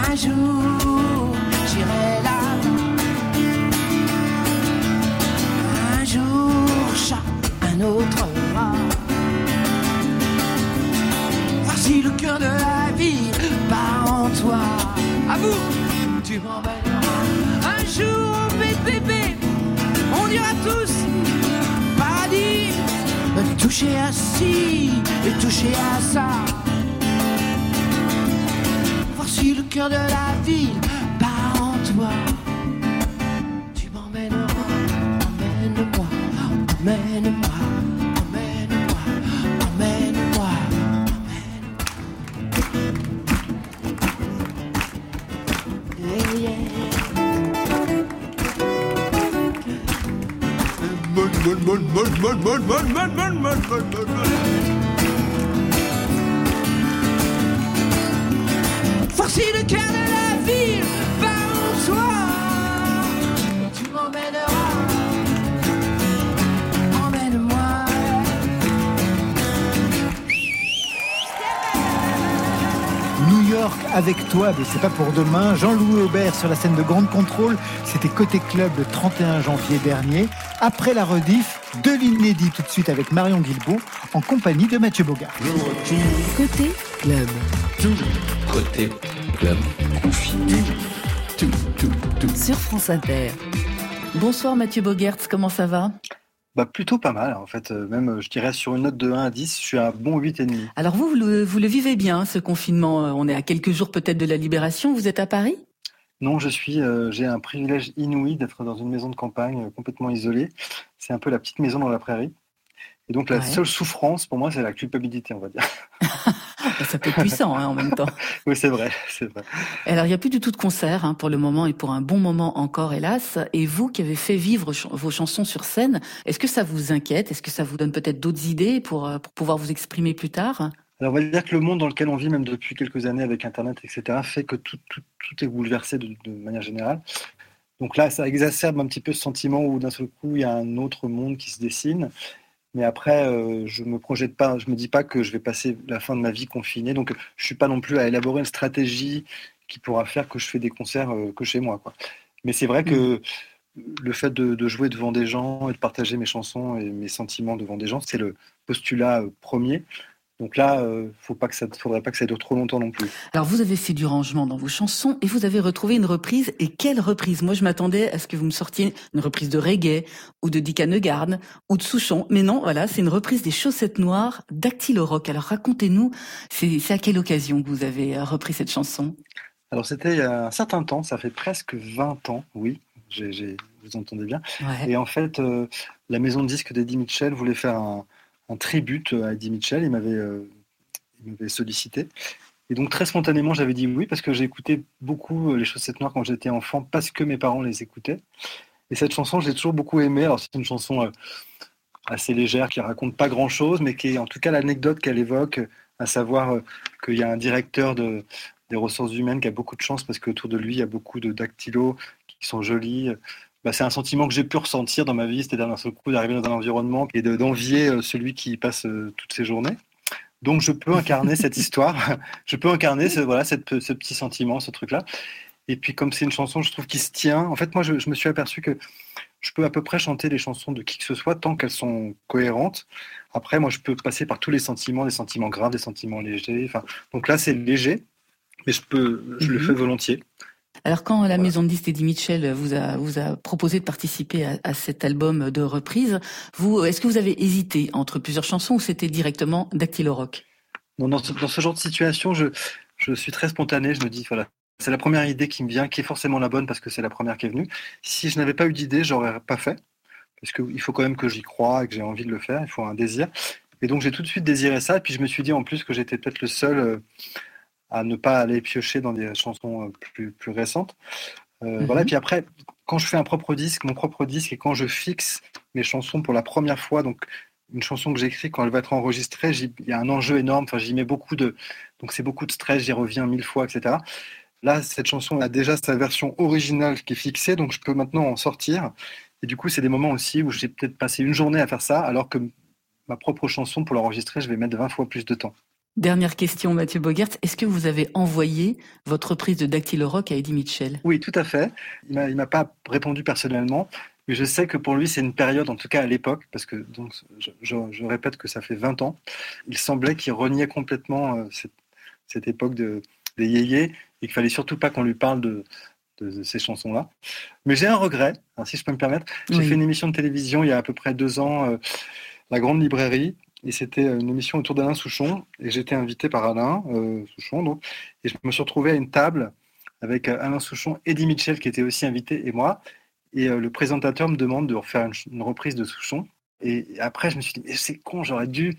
Un jour, un autre si le cœur de la vie bat en toi. À vous, tu m'emmèneras. Un jour, bébé, bébé, on ira tous au paradis. Toucher à ci et toucher à ça voir si le cœur de la ville bat en toi. Tu m'emmèneras, emmène-moi, emmène-moi, Voir si le cœur de la ville bat en toi. Tu m'emmèneras, emmène-moi. New York avec toi, mais c'est pas pour demain. Jean-Louis Aubert sur la scène de Grande Contrôle, c'était côté club le 31 janvier dernier. Après la rediff, de l'inédit tout de suite avec Marion Guilbault en compagnie de Mathieu Bogart. Côté club. Côté club. Sur France Inter. Bonsoir Mathieu Bogertz, comment ça va? Bah plutôt pas mal en fait, Euh, même euh, je dirais sur une note de 1 à 10, je suis à un bon 8,5. Alors vous, vous le, vous le vivez bien, ce confinement. Euh, On est à quelques jours peut-être de la libération. Vous êtes à Paris? Non, je suis, euh, j'ai un privilège inouï d'être dans une maison de campagne euh, complètement isolée. C'est un peu la petite maison dans la prairie. Et donc la Ouais. seule souffrance pour moi, c'est la culpabilité, on va dire. *laughs* Ça peut être puissant hein, en même temps. *laughs* oui, c'est vrai, c'est vrai. Alors, il n'y a plus du tout de concert hein, pour le moment et pour un bon moment encore, hélas. Et vous qui avez fait vivre ch- vos chansons sur scène, est-ce que ça vous inquiète? Est-ce que ça vous donne peut-être d'autres idées pour, euh, pour pouvoir vous exprimer plus tard? Alors, on va dire que le monde dans lequel on vit, même depuis quelques années avec Internet, etc., fait que tout, est bouleversé de, manière générale. Donc là, ça exacerbe un petit peu ce sentiment où d'un seul coup, il y a un autre monde qui se dessine. Mais après, euh, je me projette pas, je me dis pas que je vais passer la fin de ma vie confinée. Donc, je suis pas non plus à élaborer une stratégie qui pourra faire que je fais des concerts euh, que chez moi. Mais c'est vrai que le fait de, de jouer devant des gens et de partager mes chansons et mes sentiments devant des gens, c'est le postulat euh, premier. Donc là, euh, faut pas que ça, faudrait pas que ça dure trop longtemps non plus. Alors, vous avez fait du rangement dans vos chansons et vous avez retrouvé une reprise. Et quelle reprise? Moi, je m'attendais à ce que vous me sortiez une reprise de reggae ou de Dick Hanegarde ou de Souchon. Mais non, voilà, c'est une reprise des Chaussettes Noires d'Actilo Rock. Alors, racontez-nous, c'est à quelle occasion que vous avez euh, repris cette chanson? Alors c'était il y a un certain temps, ça fait presque 20 ans, oui, vous entendez bien. Ouais. Et en fait, euh, la maison de disques d'Eddie Mitchell voulait faire un, un tribute à Eddie Mitchell, il m'avait, euh, il m'avait sollicité. Et donc très spontanément, j'avais dit oui, parce que j'ai écouté beaucoup euh, les chaussettes noires quand j'étais enfant, parce que mes parents les écoutaient. Et cette chanson, je l'ai toujours beaucoup aimée. Alors c'est une chanson euh, assez légère, qui raconte pas grand-chose, mais qui est en tout cas l'anecdote qu'elle évoque, à savoir euh, qu'il y a un directeur de, des ressources humaines qui a beaucoup de chance parce qu'autour de lui, il y a beaucoup de dactylos qui sont jolis. Bah, c'est un sentiment que j'ai pu ressentir dans ma vie, c'est-à-dire d'un seul coup d'arriver dans un environnement et de- d'envier euh, celui qui passe euh, toutes ses journées. Donc je peux incarner *laughs* cette histoire, je peux incarner ce, voilà, cette- ce petit sentiment, ce truc-là. Et puis comme c'est une chanson, je trouve qui se tient. En fait, moi, je, je me suis aperçu que je peux à peu près chanter les chansons de qui que ce soit tant qu'elles sont cohérentes. Après, moi, je peux passer par tous les sentiments, des sentiments graves, des sentiments légers. Enfin, donc là, c'est léger, mais je peux, je le Mhm. fais volontiers. Alors quand la maison de disques Eddie Mitchell vous a, vous a proposé de participer à, à cet album de reprise, vous, est-ce que vous avez hésité entre plusieurs chansons ou c'était directement Dactylo Rock? Non, dans, ce, dans ce genre de situation, je, je suis très spontané. Je me dis, voilà, c'est la première idée qui me vient, qui est forcément la bonne parce que c'est la première qui est venue. Si je n'avais pas eu d'idée, j'aurais pas fait. Parce qu'il faut quand même que j'y croie et que j'ai envie de le faire. Il faut un désir. Et donc j'ai tout de suite désiré ça. Et puis je me suis dit en plus que j'étais peut-être le seul euh, à ne pas aller piocher dans des chansons euh, plus, plus récentes. Euh, Mhm. Voilà. Et puis après, quand je fais un propre disque, mon propre disque, et quand je fixe mes chansons pour la première fois, donc une chanson que j'écris, quand elle va être enregistrée, il y a un enjeu énorme. Enfin, j'y mets beaucoup de, donc c'est beaucoup de stress. J'y reviens mille fois, etc. Là, cette chanson a déjà sa version originale qui est fixée, donc je peux maintenant en sortir. Et du coup, c'est des moments aussi où j'ai peut-être passé une journée à faire ça, alors que ma propre chanson, pour l'enregistrer, je vais mettre 20 fois plus de temps. Dernière question, Mathieu Bogert. Est-ce que vous avez envoyé votre reprise de Dactylo Rock à Eddie Mitchell? Oui, tout à fait. Il il m'a pas répondu personnellement, mais je sais que pour lui, c'est une période, en tout cas à l'époque, parce que donc, je, je- je répète que ça fait 20 ans, il semblait qu'il reniait complètement euh, cette, cette époque de, des yéyés et qu'il fallait surtout pas qu'on lui parle de, de- de ces chansons-là. Mais j'ai un regret, hein, si je peux me permettre. J'ai Oui. fait une émission de télévision il y a à peu près deux ans, euh, La Grande Librairie, et c'était euh, une émission autour d'Alain Souchon, et j'étais invité par Alain euh, Souchon, donc, et je me suis retrouvé à une table avec euh, Alain Souchon, Eddie Mitchell qui était aussi invité, et moi, et le présentateur me demande de refaire une, une reprise de Souchon, et après je me suis dit, mais c'est con, j'aurais dû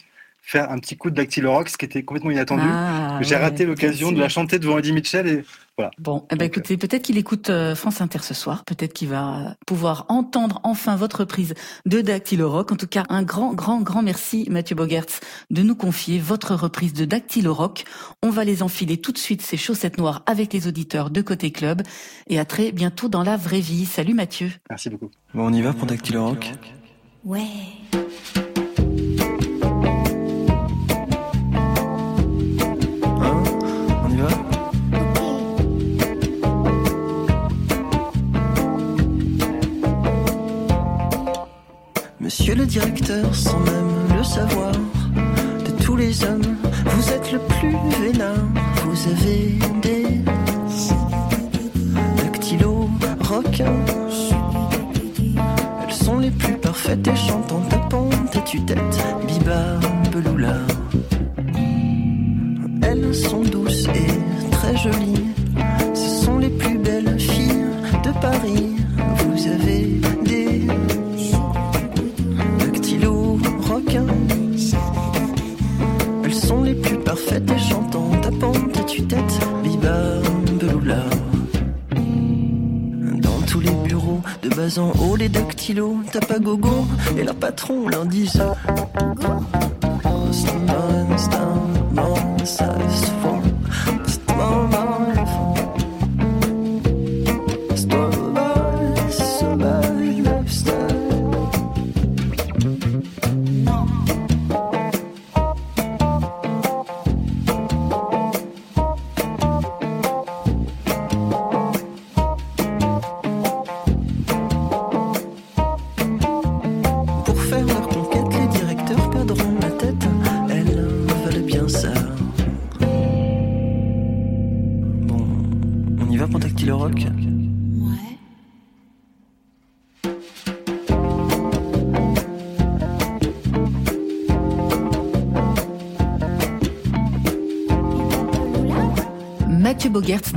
faire un petit coup de Dactylo Rock, ce qui était complètement inattendu. Ah, J'ai ouais, raté l'occasion de la chanter devant Eddie Mitchell, et voilà. Bon, eh ben écoutez, peut-être qu'il écoute euh, France Inter ce soir, peut-être qu'il va pouvoir entendre enfin votre reprise de Dactylo Rock. En tout cas, un grand, grand, grand merci Mathieu Bogertz de nous confier votre reprise de Dactylo Rock. On va les enfiler tout de suite ces chaussettes noires avec les auditeurs de Côté Club et à très bientôt dans la vraie vie. Salut Mathieu. Merci beaucoup. Bon, on y va pour Dactylo Rock Ouais. Monsieur le directeur, sans même le savoir, de tous les hommes, vous êtes le plus vénin. Vous avez des dactylos requins. Elles sont les plus parfaites et chantantes, tapantes et tue-tête, biba, beloula. Elles sont douces et très jolies. Ce sont les plus belles filles de Paris. Vous avez plus parfaites et chantantes, tapantes et tue-tête, biba, beloula. Dans tous les bureaux, de bas en haut, les dactylos tapent gogo et leur patron leur disent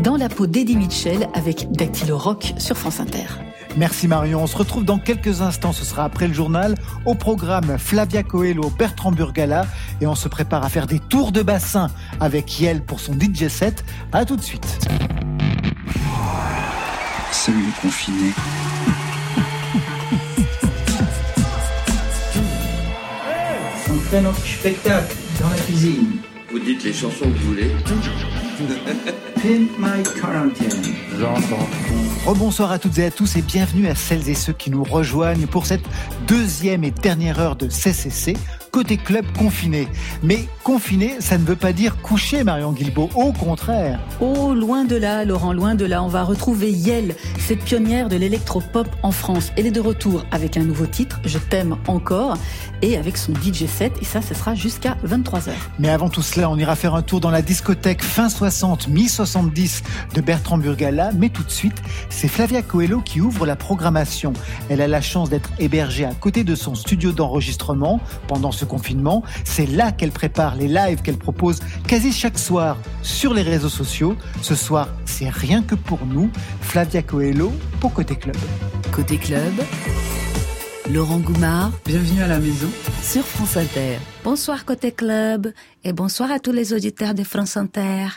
dans la peau d'Eddie Mitchell avec Dactylo Rock sur France Inter. Merci Marion. On se retrouve dans quelques instants. Ce sera après le journal. Au programme Flavia Coelho, Bertrand Burgala. Et on se prépare à faire des tours de bassin avec Yel pour son DJ set. À tout de suite. Salut les confinés. On fait notre spectacle dans la cuisine. Vous dites les chansons que vous voulez. *laughs* Pimp My Quarantine. J'entends. Rebonsoir à toutes et à tous et bienvenue à celles et ceux qui nous rejoignent pour cette deuxième et dernière heure de CCC, côté club confiné. Mais confiné, ça ne veut pas dire couché, Marion Guilbault. Au contraire. Oh, loin de là, Laurent, loin de là. On va retrouver Yel, cette pionnière de l'électropop en France. Elle est de retour avec un nouveau titre, Je t'aime encore, et avec son DJ set. Et ça, ce sera jusqu'à 23h. Mais avant tout cela, on ira faire un tour dans la discothèque fin 60, mi-70 de Bertrand Burgala. Mais tout de suite, c'est Flavia Coelho qui ouvre la programmation. Elle a la chance d'être hébergée à côté de son studio d'enregistrement pendant ce confinement. C'est là qu'elle prépare les lives qu'elle propose quasi chaque soir sur les réseaux sociaux. Ce soir, c'est rien que pour nous. Flavia Coelho pour Côté Club. Côté Club, Laurent Goumard Bienvenue à la maison. sur France Inter. Bonsoir côté club et bonsoir à tous les auditeurs de France Inter.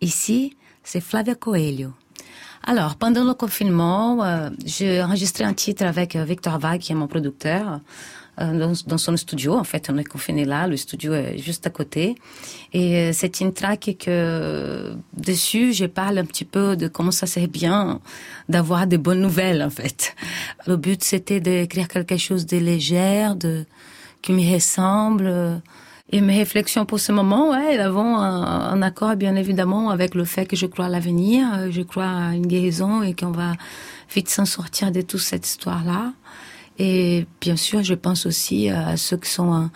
Ici, c'est Flavia Coelho. Alors, pendant le confinement, euh, j'ai enregistré un titre avec euh, Victor Vague, qui est mon producteur, dans, dans son studio. En fait, on est confiné là, le studio est juste à côté. Et euh, c'est une track que dessus, je parle un petit peu de comment ça serait bien d'avoir des bonnes nouvelles, en fait. Le but, c'était d'écrire quelque chose de léger, de qui me ressemble. Et mes réflexions pour ce moment, ouais, elles un, un accord bien évidemment avec le fait que je crois à l'avenir, euh, je crois à une guérison et qu'on va vite s'en sortir de toute cette histoire-là. Et bien sûr, je pense aussi à ceux qui sont euh,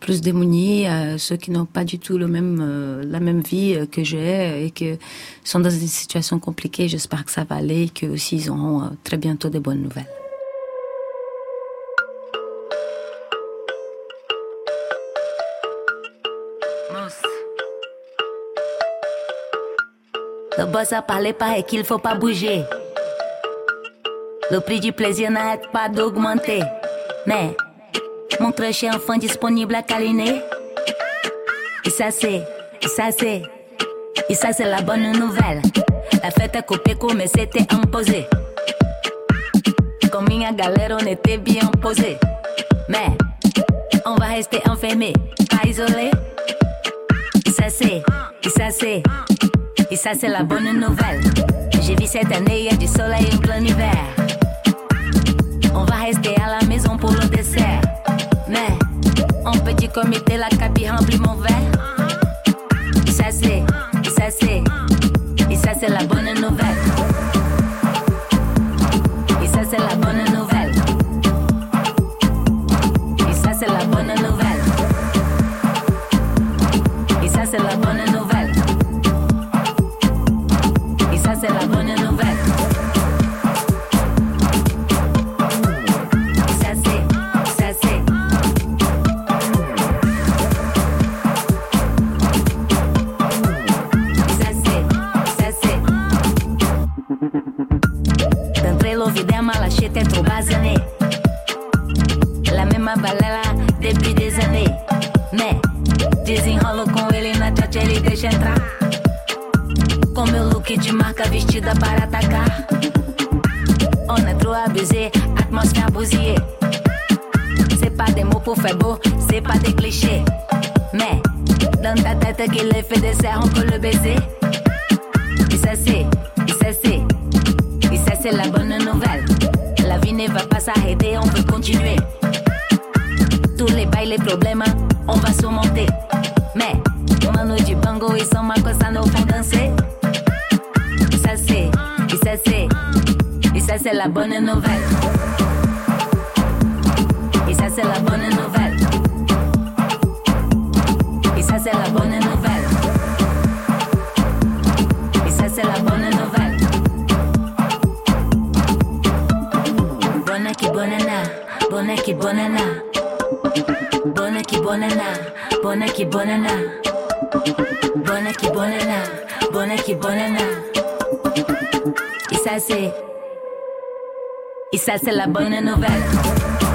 plus démunis, à ceux qui n'ont pas du tout le même, euh, la même vie euh, que j'ai et qui sont dans une situation compliquée. J'espère que ça va aller et qu'eux aussi ils auront euh, très bientôt des bonnes nouvelles. Le boss a parlé pas et qu'il faut pas bouger. Le prix du plaisir n'arrête pas d'augmenter. Mais, mon très cher enfant disponible à câliner. Et ça c'est, et ça c'est, et ça c'est la bonne nouvelle. La fête a coupé mais c'était imposé. Comme minha galera, on était bien posé. Mais, on va rester enfermé, pas isolé. Et ça c'est, et ça c'est, et ça c'est la bonne nouvelle. J'ai vu cette année, y a du soleil en plein hiver. On va rester à la maison pour le dessert. Mais, en petit comité, la cabine remplit mon verre. Ça c'est, ça c'est, et ça c'est la bonne nouvelle. D'entrée l'ovidem à la chute trop basané. La même balela depuis des années. Mais, desenrolo com ele na chat, ele deixa entrar. Com meu look de marca vestida para atacar. On a trop abusé, atmosphère bousillée. C'est pas des mots pour faire beau, c'est pas des clichés. Mais, dans ta tête qu'il est fait dessert, on peut le baiser. Et ça c'est, et ça c'est, c'est la bonne nouvelle. La vie ne va pas s'arrêter, on peut continuer. Tous les bails, les problèmes, on va surmonter. Mais, mano du bango et son macossa nous font danser. Et ça c'est, et ça c'est, et ça c'est la bonne nouvelle. Bonne qui bonana. Bonne qui bonana, bonne qui bonana. Et ça c'est, et ça c'est la bonne nouvelle.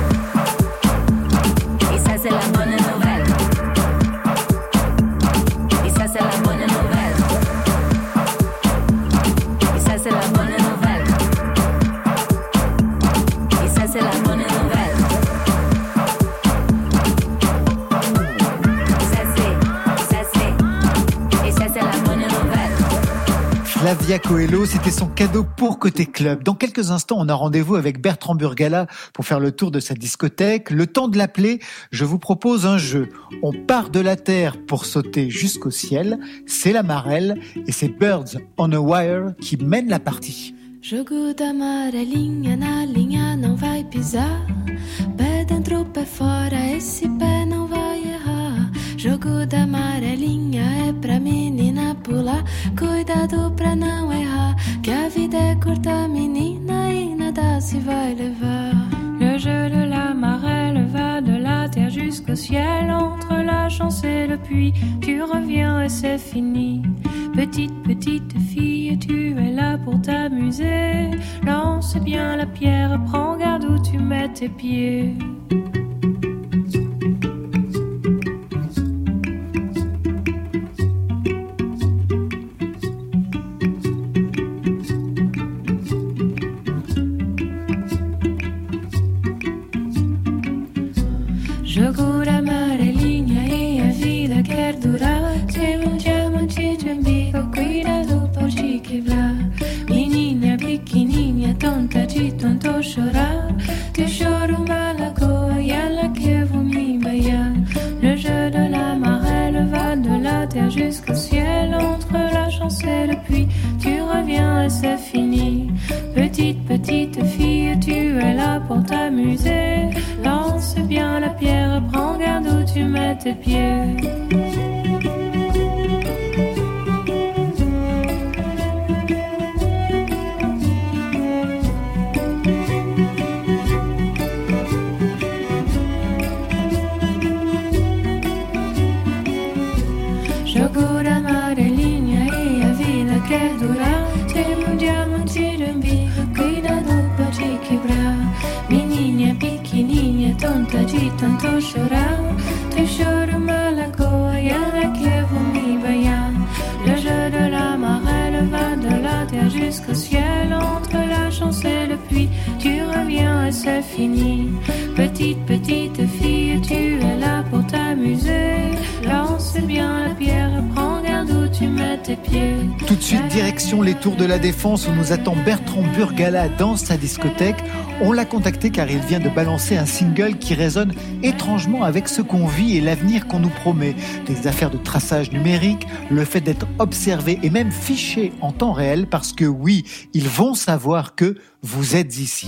Coelho, c'était son cadeau pour Côté Club. Dans quelques instants, on a rendez-vous avec Bertrand Burgala pour faire le tour de sa discothèque. Le temps de l'appeler, je vous propose un jeu. On part de la terre pour sauter jusqu'au ciel. C'est la marelle et c'est Birds on a Wire qui mène la partie. Cuidado. Que nada. Le jeu de la marelle va de la terre jusqu'au ciel. Entre la chance et le puits, tu reviens et c'est fini. Petite, petite fille, tu es là pour t'amuser. Lance bien la pierre, prends garde où tu mets tes pieds. Le jeu de la marelle va de la terre jusqu'au ciel. Entre la chance et le puits, tu reviens et c'est fini. Petite, petite fille, tu es là pour t'amuser. Lance bien la pierre, prends garde où tu mets tes pieds. Le jeu de la marelle va de la terre jusqu'au ciel. Entre la chance et le puits, tu reviens et c'est fini. Petite, petite fille, tu es là pour t'amuser. Lance bien la pierre, Tout de suite, direction les Tours de la Défense où nous attend Bertrand Burgala dans sa discothèque. On l'a contacté car il vient de balancer un single qui résonne étrangement avec ce qu'on vit et l'avenir qu'on nous promet. Des affaires de traçage numérique, le fait d'être observé et même fiché en temps réel parce que oui, ils vont savoir que vous êtes ici.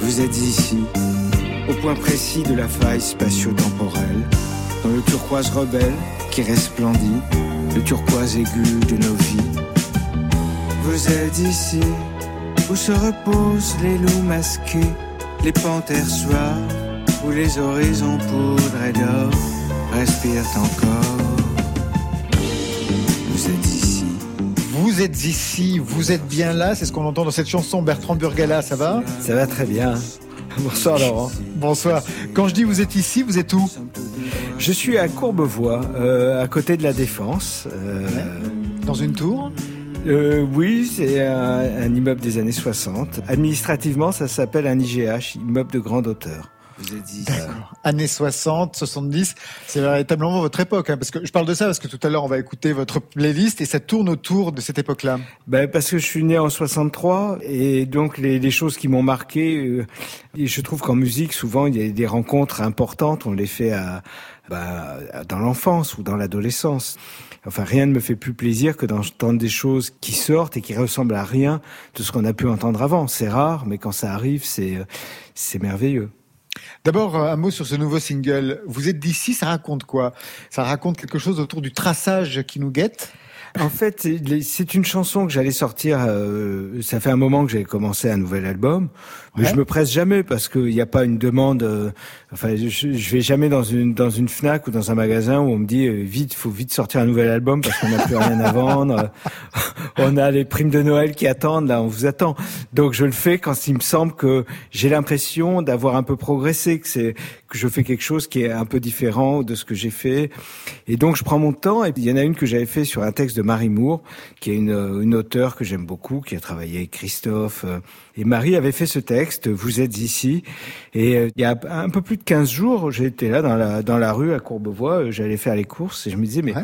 Vous êtes ici, au point précis de la faille spatio-temporelle, dans le turquoise rebelle qui resplendit, le turquoise aigu de nos vies. Vous êtes ici, où se reposent les loups masqués, les panthères soives, où les horizons poudrés d'or respirent encore. Vous êtes ici. Vous êtes ici, vous êtes bien là, c'est ce qu'on entend dans cette chanson Bertrand Burgala, ça va? Ça va très bien. *laughs* Bonsoir Laurent. Bonsoir. Quand je dis vous êtes ici, vous êtes où Je suis à Courbevoie, euh, à côté de la Défense. euh, Dans une tour euh, Oui, c'est un, un immeuble des années 60. Administrativement, ça s'appelle un IGH, immeuble de grande hauteur. Vous êtes ici. Années 60, 70, c'est véritablement votre époque. hein, parce que je parle de ça parce que tout à l'heure on va écouter votre playlist et ça tourne autour de cette époque-là. Ben, parce que je suis né en 63 et donc les, les choses qui m'ont marqué, euh, et je trouve qu'en musique souvent il y a des rencontres importantes, on les fait à, bah, dans l'enfance ou dans l'adolescence. Enfin, rien ne me fait plus plaisir que d'entendre des choses qui sortent et qui ressemblent à rien de ce qu'on a pu entendre avant. C'est rare, mais quand ça arrive, c'est euh, c'est merveilleux. D'abord, euh, un mot sur ce nouveau single. Vous êtes d'ici, ça raconte quoi? Ça raconte quelque chose autour du traçage qui nous guette? En fait, c'est une chanson que j'allais sortir. euh, ça fait un moment que j'avais commencé un nouvel album, mais Ouais. je me presse jamais parce qu'il n'y a pas une demande. euh, enfin, je, je vais jamais dans une dans une Fnac ou dans un magasin où on me dit euh, vite, faut vite sortir un nouvel album parce qu'on n'a plus rien à vendre. *laughs* on a les primes de Noël qui attendent là, on vous attend. Donc je le fais quand il me semble que j'ai l'impression d'avoir un peu progressé, que c'est que je fais quelque chose qui est un peu différent de ce que j'ai fait. Et donc je prends mon temps. Et il y en a une que j'avais fait sur un texte de Marie Moore, qui est une, euh, une auteure que j'aime beaucoup, qui a travaillé avec Christophe. euh, Et Marie avait fait ce texte, Vous êtes ici. Et euh, il y a un peu plus de 15 jours, j'étais là dans la, dans la rue à Courbevoie, euh, j'allais faire les courses et je me disais, mais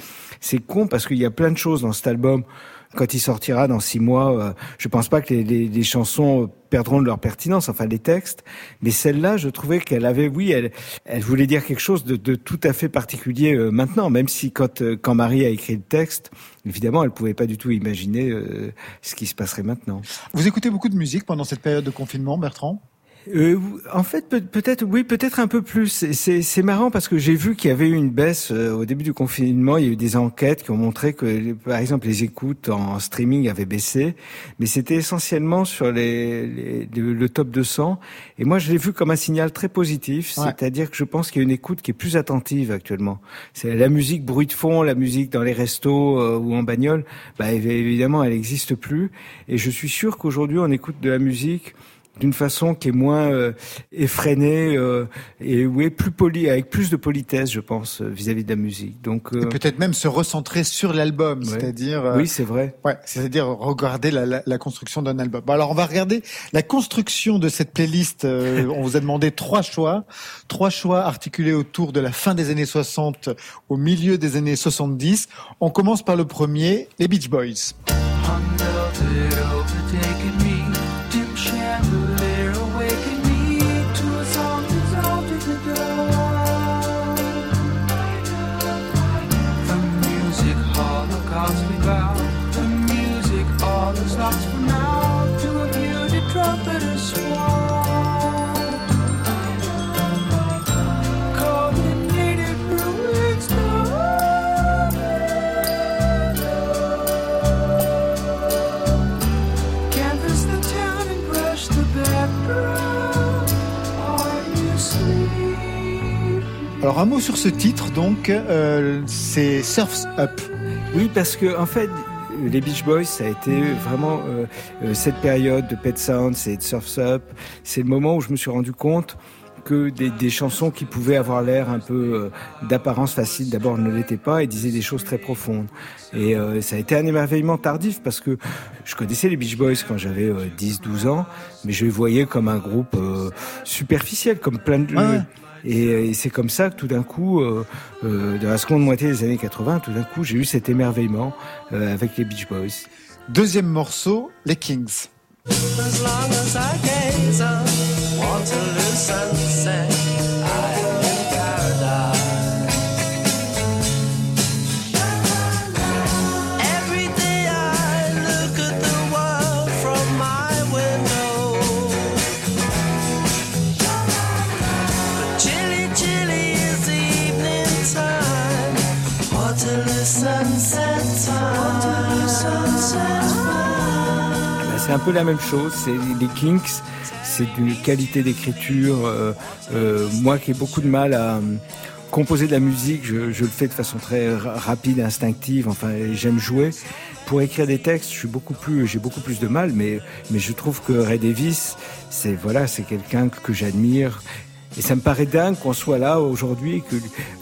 c'est con parce qu'il y a plein de choses dans cet album quand il sortira dans six mois, euh, je pense pas que les, chansons perdront de leur pertinence, enfin les textes. Mais celle-là, je trouvais qu'elle avait, oui, elle, voulait dire quelque chose de, tout à fait particulier euh, maintenant, même si quand, euh, quand Marie a écrit le texte, évidemment, elle pouvait pas du tout imaginer ce qui se passerait maintenant. Vous écoutez beaucoup de musique pendant cette période de confinement, Bertrand? Euh, en fait, peut- peut-être, oui, peut-être un peu plus. C'est- marrant parce que j'ai vu qu'il y avait eu une baisse euh, au début du confinement. Il y a eu des enquêtes qui ont montré que, par exemple, les écoutes en streaming avaient baissé, mais c'était essentiellement sur les, les- le, top 200. Et moi, je l'ai vu comme un signal très positif, Ouais. c'est-à-dire que je pense qu'il y a une écoute qui est plus attentive actuellement. C'est la musique bruit de fond, la musique dans les restos euh, ou en bagnole. Bah, évi- évidemment, elle n'existe plus. Et je suis sûr qu'aujourd'hui, on écoute de la musique d'une façon qui est moins euh, effrénée euh, et oui, plus poli, avec plus de politesse, je pense, euh, vis-à-vis de la musique. Donc, euh, Et peut-être même se recentrer sur l'album, Ouais. c'est-à-dire euh, oui, c'est vrai. Ouais, c'est-à-dire regarder la, la, la construction d'un album. Bon, alors on va regarder la construction de cette playlist. Euh, on vous a demandé *laughs* trois choix, trois choix articulés autour de la fin des années 60 au milieu des années 70. On commence par le premier, les Beach Boys. Alors un mot sur ce titre, donc, euh, c'est Surf's Up. Oui, parce que en fait, les Beach Boys, ça a été vraiment euh, euh, cette période de Pet Sounds et de Surf's Up. C'est le moment où je me suis rendu compte que des, des chansons qui pouvaient avoir l'air un peu euh, d'apparence facile, d'abord ne l'étaient pas et disaient des choses très profondes. Et euh, ça a été un émerveillement tardif parce que je connaissais les Beach Boys quand j'avais euh, 10-12 ans, mais je les voyais comme un groupe euh, superficiel, comme plein de... Ouais. Et, euh, et c'est comme ça que tout d'un coup, euh, euh, dans la seconde moitié des années 80, tout d'un coup, j'ai eu cet émerveillement euh, avec les Beach Boys. Deuxième morceau, les Kings. As long as I gaze on c'est un peu la même chose. C'est les Kings, c'est d'une qualité d'écriture. euh, euh, moi qui ai beaucoup de mal à euh, composer de la musique, je, le fais de façon très ra- rapide, instinctive. Enfin, j'aime jouer. Pour écrire des textes, je suis beaucoup plus, j'ai beaucoup plus de mal, mais mais je trouve que Ray Davis, c'est voilà, c'est quelqu'un que, que j'admire. Et ça me paraît dingue qu'on soit là aujourd'hui, que,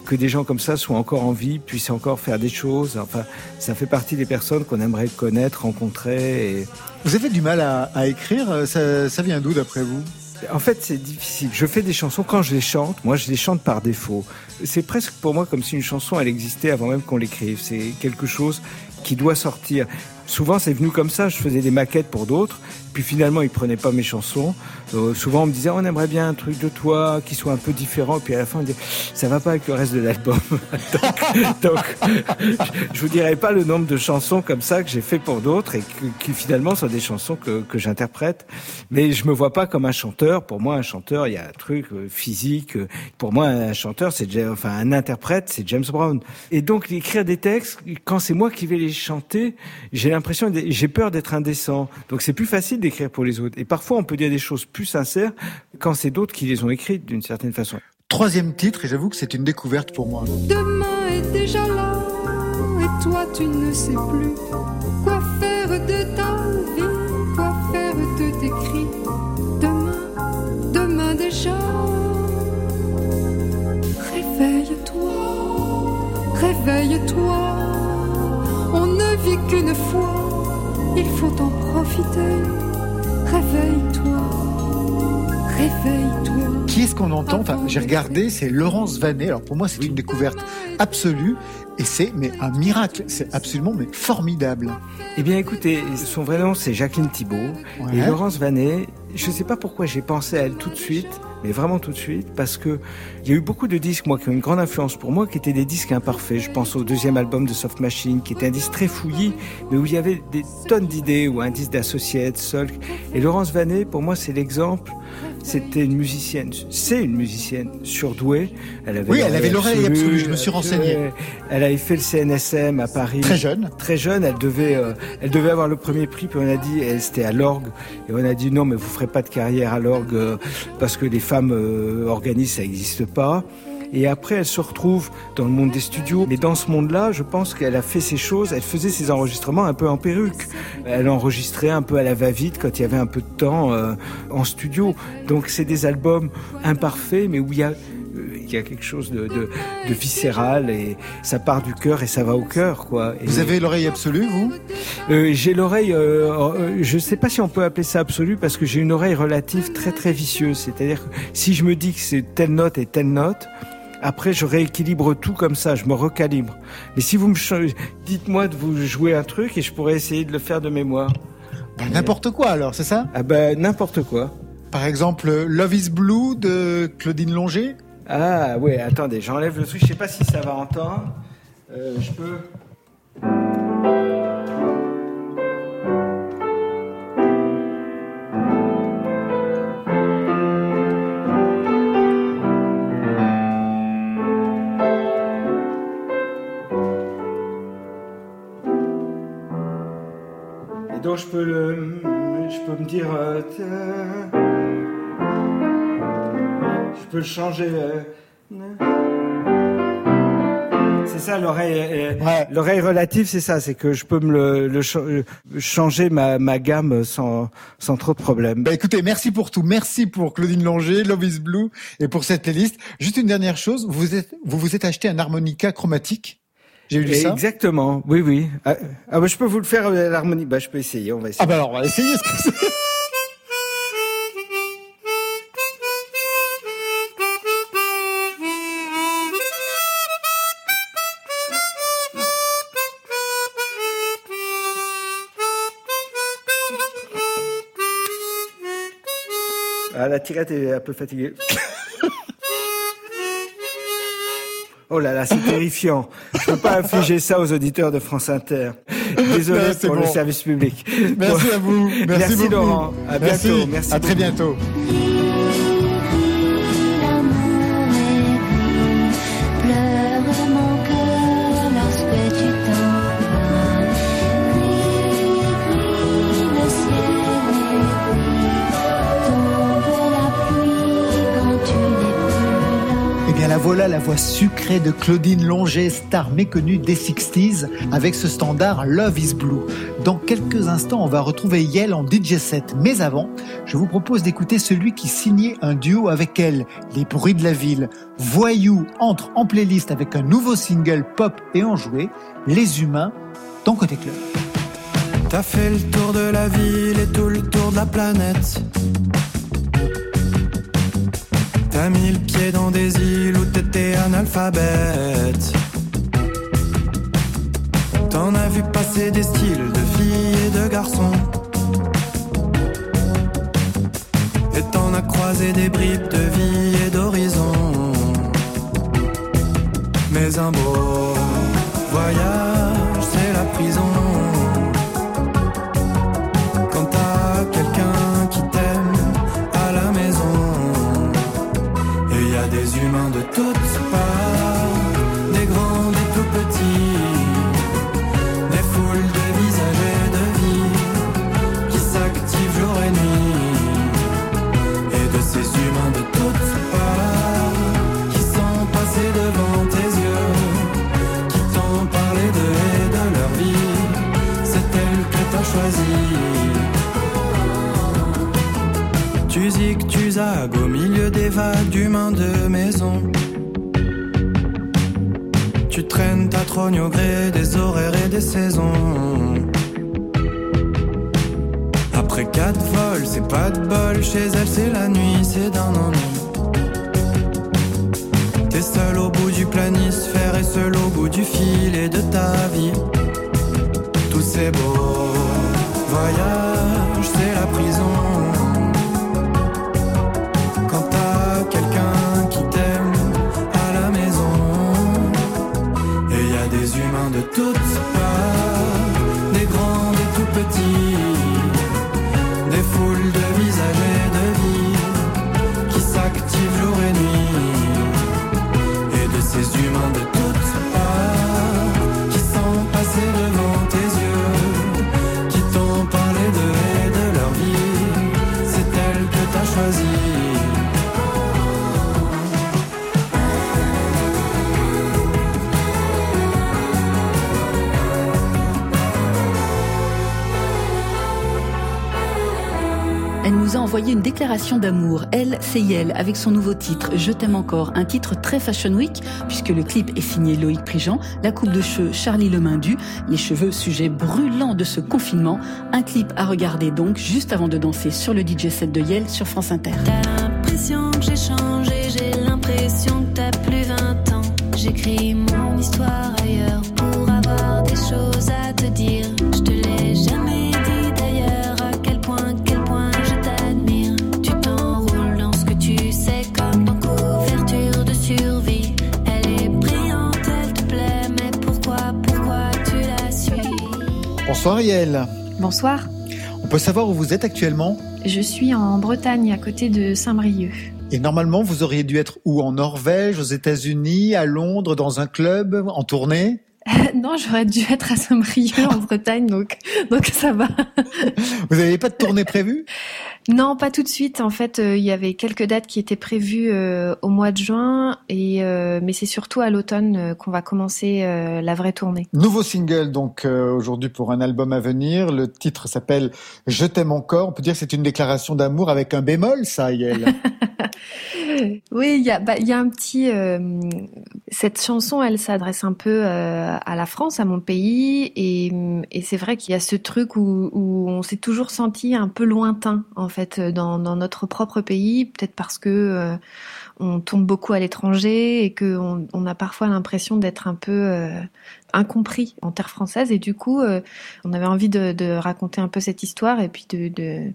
que des gens comme ça soient encore en vie, puissent encore faire des choses. Enfin, ça fait partie des personnes qu'on aimerait connaître, rencontrer. Et... Vous avez du mal à, à écrire euh, ça, ça vient d'où d'après vous? En fait, c'est difficile. Je fais des chansons quand je les chante. Moi, je les chante par défaut. C'est presque pour moi comme si une chanson, elle existait avant même qu'on l'écrive. C'est quelque chose qui doit sortir. Souvent, c'est venu comme ça. Je faisais des maquettes pour d'autres. Puis finalement, ils prenaient pas mes chansons. Euh, souvent, on me disait, on aimerait bien un truc de toi qui soit un peu différent. Puis à la fin, on disait, ça va pas avec le reste de l'album. *laughs* donc, donc, je vous dirai pas le nombre de chansons comme ça que j'ai fait pour d'autres et que, qui finalement sont des chansons que, que j'interprète. Mais je me vois pas comme un chanteur. Pour moi, un chanteur, il y a un truc euh, physique. Pour moi, un chanteur, c'est enfin un interprète, c'est James Brown. Et donc, écrire des textes, quand c'est moi qui vais les chanter, j'ai l'impression, j'ai peur d'être indécent. Donc, c'est plus facile d'écrire pour les autres. Et parfois, on peut dire des choses plus sincères quand c'est d'autres qui les ont écrites d'une certaine façon. Troisième titre, et j'avoue que c'est une découverte pour moi. Demain est déjà là, et toi tu ne sais plus quoi faire de ta vie, quoi faire de tes cris. Demain, demain déjà. Réveille-toi, réveille-toi. On ne vit qu'une fois, il faut en profiter. Réveille-toi, réveille-toi. Qui est-ce qu'on entend Enfin, j'ai regardé, c'est Laurence Vanet. Alors pour moi, c'est une découverte absolue. Et c'est mais un miracle. C'est absolument mais formidable. Eh bien, écoutez, son vrai nom, c'est Jacqueline Thibault. Ouais. Et Laurence Vanet, je ne sais pas pourquoi j'ai pensé à elle tout de suite, mais vraiment tout de suite, parce que il y a eu beaucoup de disques, moi, qui ont une grande influence pour moi, qui étaient des disques imparfaits. Je pense au deuxième album de Soft Machine, qui était un disque très fouillis, mais où il y avait des tonnes d'idées, ou un disque d'Associates, Solk. Et Laurence Vanet, pour moi, c'est l'exemple. C'était une musicienne, c'est une musicienne surdouée. Elle avait Oui, elle avait l'oreille absolue, je me suis renseigné. Elle avait fait le CNSM à Paris. Très jeune. Très jeune, elle devait, euh, elle devait avoir le premier prix, puis on a dit, elle c'était à l'orgue, et on a dit non, mais vous ferez pas de carrière à l'orgue euh, parce que les femmes euh, organisent, ça n'existe pas. Et après, elle se retrouve dans le monde des studios. Mais dans ce monde-là, je pense qu'elle a fait ses choses. Elle faisait ses enregistrements un peu en perruque. Elle enregistrait un peu à la va-vite quand il y avait un peu de temps euh, en studio. Donc c'est des albums imparfaits, mais où il y a euh, il y a quelque chose de, de, de viscéral et ça part du cœur et ça va au cœur quoi. Et Vous avez l'oreille absolue, vous? Euh, j'ai l'oreille, euh, euh, je sais pas si on peut appeler ça absolu parce que j'ai une oreille relative très très vicieuse. C'est-à-dire que si je me dis que c'est telle note et telle note, après je rééquilibre tout comme ça, je me recalibre. Mais si vous me dites-moi de vous jouer un truc et je pourrais essayer de le faire de mémoire. Ben, N'importe quoi alors, c'est ça? Ah ben n'importe quoi. Par exemple, Love is Blue de Claudine Longer? Ah ouais, attendez, j'enlève le truc, je sais pas si ça va entendre. Euh, je peux. Je peux le, je peux me dire, euh, je peux le changer. euh, c'est ça l'oreille, euh, l'oreille relative, c'est ça, c'est que je peux me le, le cha- changer ma, ma gamme sans, sans trop de problème. Bah écoutez, merci pour tout. Merci pour Claudine Longer, Love is Blue et pour cette playlist. Juste une dernière chose, vous êtes, vous vous êtes acheté un harmonica chromatique? J'ai lu ça Exactement, oui, oui. Ah, ah bah, je peux vous le faire euh, l'harmonie. Bah, je peux essayer, on va essayer. Ah bah alors on va essayer ce que c'est. *laughs* Ah, la tirette est un peu fatiguée. Oh là là, c'est terrifiant. Je peux pas infliger ça aux auditeurs de France Inter. Désolé Non, pour le service public. Merci Bon. à vous. Merci. Laurent. À bientôt. Merci. Merci à très bientôt. Bien la voilà la voix sucrée de Claudine Longer, star méconnue des 60s, avec ce standard Love is Blue. Dans quelques instants, on va retrouver Yel en DJ set. Mais avant, je vous propose d'écouter celui qui signait un duo avec elle, Les Bruits de la Ville. Voyou entre en playlist avec un nouveau single pop et enjoué, Les Humains, dans Côté Club. T'as fait le tour de la ville et tout le tour de la planète. T'as mis le pied dans des îles où t'étais analphabète. T'en as vu passer des styles de filles et de garçons. Et t'en as croisé des bribes de vie et d'horizon. Mais un beau au milieu des vagues d'humains de maison. Tu traînes ta trogne au gré des horaires et des saisons. Après quatre vols, c'est pas de bol. Chez elle, c'est la nuit, c'est d'un ennui. T'es seul au bout du planisphère et seul au bout du fil et de ta vie. Tous ces beaux voyages, c'est la prison. Envoyé une déclaration d'amour. Elle, c'est Yel, avec son nouveau titre, Je t'aime encore. Un titre très Fashion Week, puisque le clip est signé Loïc Prigent, la coupe de cheveux Charlie Lemindu, les cheveux sujet brûlant de ce confinement. Un clip à regarder donc, juste avant de danser sur le DJ set de Yel sur France Inter. j'ai changé, j'ai l'impression que plus 20 ans. J'écris mon histoire ailleurs pour avoir des choses à te dire. Bonsoir Ariel. Bonsoir. On peut savoir où vous êtes actuellement? Je suis en Bretagne, à côté de Saint-Brieuc. Et normalement, vous auriez dû être où? En Norvège, aux États-Unis, à Londres, dans un club, en tournée? *laughs* non, j'aurais dû être à Saint-Brieuc, en Bretagne, donc, donc ça va. *laughs* Vous n'avez pas de tournée prévue? Non, pas tout de suite. En fait, euh, il y avait quelques dates qui étaient prévues euh, au mois de juin, et euh, mais c'est surtout à l'automne qu'on va commencer la vraie tournée. Nouveau single donc aujourd'hui pour un album à venir. Le titre s'appelle Je t'aime encore. On peut dire que c'est une déclaration d'amour avec un bémol, ça, Yael. *laughs* Oui, il y a, bah, y a un petit. cette chanson, elle s'adresse un peu à la France, à mon pays, et, c'est vrai qu'il y a ce truc où, on s'est toujours senti un peu lointain, en fait, dans, notre propre pays, peut-être parce que euh, on tourne beaucoup à l'étranger et que on, a parfois l'impression d'être un peu euh, incompris en terre française, et du coup, euh, on avait envie de, raconter un peu cette histoire et puis de,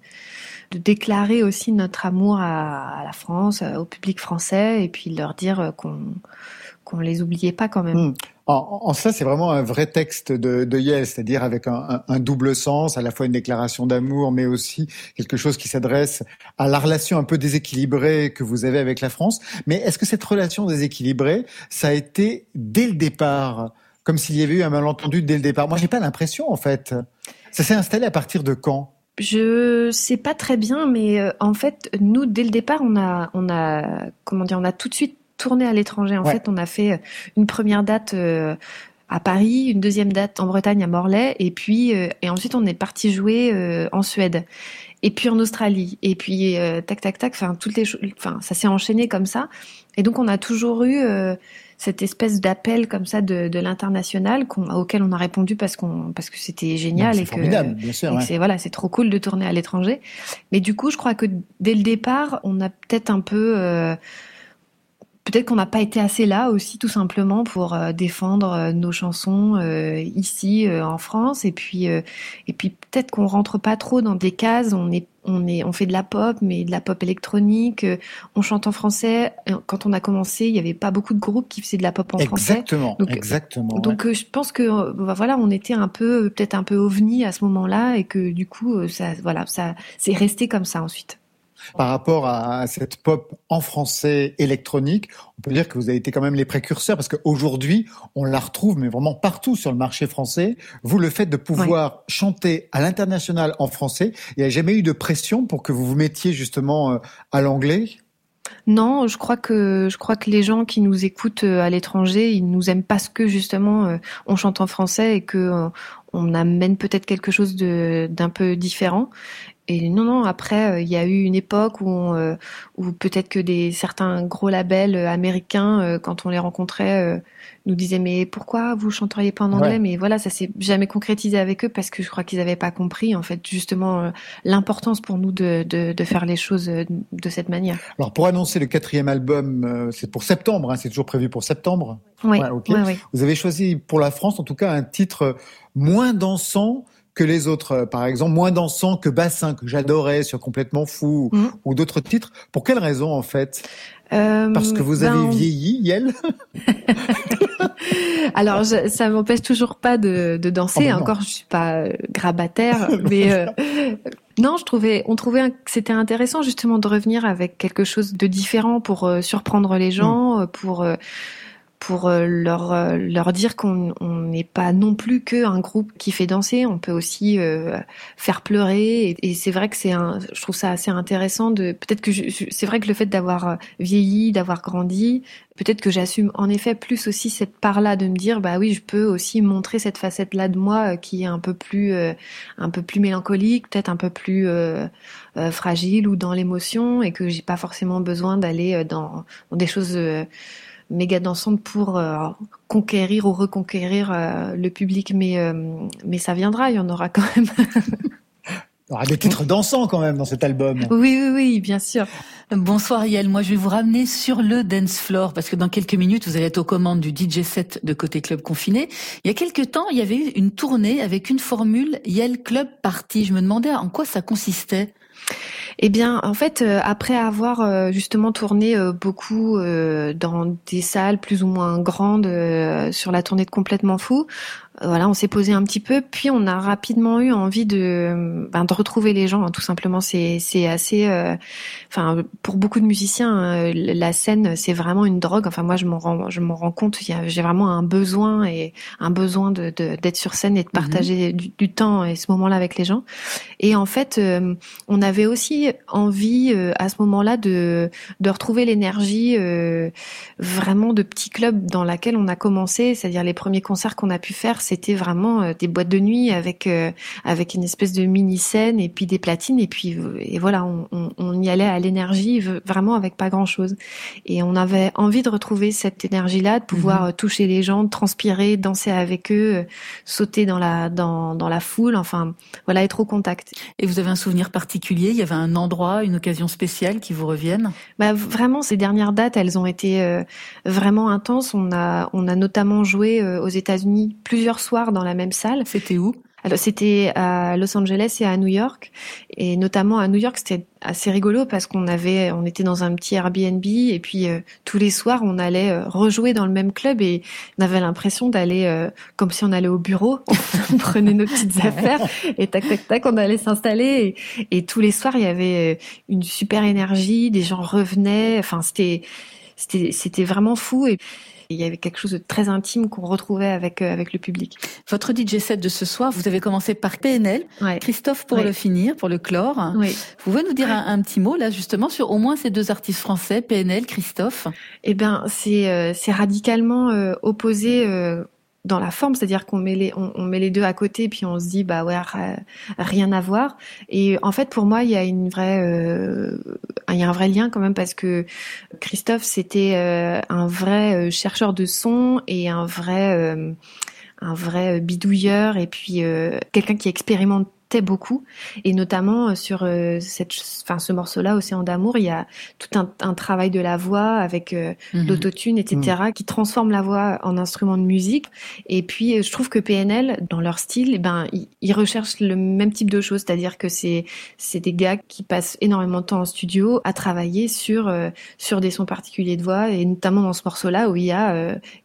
déclarer aussi notre amour à, la France, euh, au public français, et puis leur dire euh, qu'on qu'on les oubliait pas quand même. Hmm. En, en cela, c'est vraiment un vrai texte de, de c'est-à-dire avec un, un- un double sens, à la fois une déclaration d'amour, mais aussi quelque chose qui s'adresse à la relation un peu déséquilibrée que vous avez avec la France. Mais est-ce que cette relation déséquilibrée, ça a été dès le départ, comme s'il y avait eu un malentendu dès le départ? Moi, j'ai pas l'impression, en fait. Ça s'est installé à partir de quand? Je sais pas très bien, mais euh, en fait, nous, dès le départ, on a, on a, comment dire, on a tout de suite tourné à l'étranger. En Ouais. fait, on a fait euh, une première date euh, à Paris, une deuxième date en Bretagne à Morlaix, et puis euh, et ensuite on est parti jouer euh, en Suède, et puis en Australie, et puis tac tac tac. Enfin, toutes les, enfin, ça s'est enchaîné comme ça, et donc on a toujours eu cette espèce d'appel comme ça de, de l'international auquel on a répondu parce qu'on parce que c'était génial et que formidable, bien sûr, et que ouais. c'est voilà c'est trop cool de tourner à l'étranger mais du coup je crois que dès le départ on a peut-être un peu peut-être qu'on n'a pas été assez là aussi tout simplement pour euh, défendre euh, nos chansons euh, ici euh, en France et puis euh, et puis peut-être qu'on rentre pas trop dans des cases on est on est on fait de la pop mais de la pop électronique on chante en français quand on a commencé il y avait pas beaucoup de groupes qui faisaient de la pop en français Exactement, donc exactement. donc ouais. je pense que bah, voilà, on était un peu peut-être un peu ovni à ce moment-là et que du coup ça voilà, ça c'est resté comme ça ensuite. Par rapport à cette pop en français électronique, on peut dire que vous avez été quand même les précurseurs parce qu'aujourd'hui, on la retrouve, mais vraiment partout sur le marché français. Vous, le fait de pouvoir chanter à l'international en français, il n'y a jamais eu de pression pour que vous vous mettiez justement euh, à l'anglais? Non, je crois que je crois que les gens qui nous écoutent euh, à l'étranger, ils nous aiment parce que justement euh, on chante en français et que on amène peut-être quelque chose de d'un peu différent. Et non, non, après, euh, il y a eu une époque où, on, euh, où peut-être que des certains gros labels euh, américains, euh, quand on les rencontrait, euh, nous disaient mais pourquoi vous chanteriez pas en anglais? Ouais. Mais voilà, ça s'est jamais concrétisé avec eux parce que je crois qu'ils n'avaient pas compris en fait justement l'importance pour nous de, de, de faire les choses de cette manière. Alors pour annoncer le quatrième album, euh, c'est pour septembre, hein, c'est toujours prévu pour septembre. Oui, Ouais, ok. ouais, ouais. Vous avez choisi pour la France, en tout cas, un titre moins dansant que les autres. Euh, Par exemple, moins dansant que Bassin, que j'adorais sur Complètement Fou, ou, ou d'autres titres. Pour quelle raison, en fait? Euh, Parce que vous ben, avez on- vieilli, Yel *laughs* Alors, je- ça m'empêche toujours pas de, de danser. Oh, ben. Encore, je suis pas euh, grabataire, *laughs* mais euh, non, je trouvais, on trouvait que c'était intéressant justement de revenir avec quelque chose de différent pour euh, surprendre les gens, euh, pour euh, pour euh, leur euh, leur dire qu'on on n'est pas non plus que un groupe qui fait danser. On peut aussi euh, faire pleurer. Et, c'est vrai que c'est un, je trouve ça assez intéressant de peut-être que c'est vrai que le fait d'avoir euh, vieilli, d'avoir grandi, peut-être que j'assume en effet plus aussi cette part-là de me dire bah oui je peux aussi montrer cette facette-là de moi qui est un peu plus euh, un peu plus mélancolique peut-être un peu plus euh, fragile ou dans l'émotion et que j'ai pas forcément besoin d'aller dans, dans des choses méga dansantes pour euh, conquérir ou reconquérir euh, le public mais euh, mais ça viendra il y en aura quand même Il y aura des titres dansants quand même dans cet album. oui oui oui bien sûr Bonsoir Yael, moi je vais vous ramener sur le dance floor parce que dans quelques minutes vous allez être aux commandes du DJ set de côté club confiné. Il y a quelques temps, il y avait eu une tournée avec une formule Yael Club Party. Je me demandais en quoi ça consistait. Eh bien, en fait, euh, après avoir euh, justement tourné euh, beaucoup dans des salles plus ou moins grandes sur la tournée de Complètement Fou, voilà, on s'est posé un petit peu, puis on a rapidement eu envie de, ben, de retrouver les gens. hein, tout simplement, c'est c'est assez, euh, enfin, pour beaucoup de musiciens, euh, la scène c'est vraiment une drogue. Enfin, moi, je m'en rends, je m'en rends compte. J'ai vraiment un besoin et un besoin de de- d'être sur scène et de partager du, du temps et ce moment-là avec les gens. Et en fait, euh, on avait aussi envie euh, à ce moment-là de, de retrouver l'énergie euh, vraiment de petits clubs dans laquelle on a commencé, c'est-à-dire les premiers concerts qu'on a pu faire, c'était vraiment euh, des boîtes de nuit avec euh, avec une espèce de mini scène et puis des platines et puis euh, et voilà, on, on, on y allait à l'énergie vraiment avec pas grand-chose. Et on avait envie de retrouver cette énergie-là, de pouvoir Mhm. toucher les gens, de transpirer, danser avec eux, sauter dans la dans dans la foule, enfin voilà, être au contact. Et vous avez un souvenir particulier? Il y avait un endroit, une occasion spéciale qui vous reviennent Bah vraiment, ces dernières dates, elles ont été euh, vraiment intenses. On a, on a notamment joué euh, aux États-Unis plusieurs soirs dans la même salle. C'était où? Alors c'était à Los Angeles et à New York, et notamment à New York, c'était assez rigolo parce qu'on avait, on était dans un petit Airbnb et puis euh, tous les soirs on allait euh, rejouer dans le même club et on avait l'impression d'aller euh, comme si on allait au bureau, *laughs* on prenait nos petites affaires et tac tac tac on allait s'installer et, et tous les soirs il y avait une super énergie, des gens revenaient, enfin c'était c'était c'était vraiment fou et il y avait quelque chose de très intime qu'on retrouvait avec euh, avec le public. Votre DJ set de ce soir, vous avez commencé par PNL. Christophe pour Ouais. le finir, pour le clore. Oui. Vous pouvez nous dire un, un petit mot là justement sur au moins ces deux artistes français, PNL, Christophe? Eh ben, c'est euh, c'est radicalement euh, opposé euh, dans la forme, c'est-à-dire qu'on met les on, on met les deux à côté puis on se dit bah ouais rien à voir. Et en fait pour moi il y a une vraie euh, il y a un vrai lien quand même parce que Christophe c'était euh, un vrai euh, chercheur de son et un vrai un vrai bidouilleur et puis quelqu'un qui beaucoup. Et notamment euh, sur euh, cette enfin ce morceau là Océan d'amour il y a tout un, un travail de la voix avec euh, Mhm. l'autotune etc qui transforme la voix en instrument de musique. Et puis euh, je trouve que PNL dans leur style eh ben ils, ils recherchent le même type de choses. C'est-à-dire que c'est c'est des gars qui passent énormément de temps en studio à travailler sur euh, sur des sons particuliers de voix. Et notamment dans ce morceau là où il y a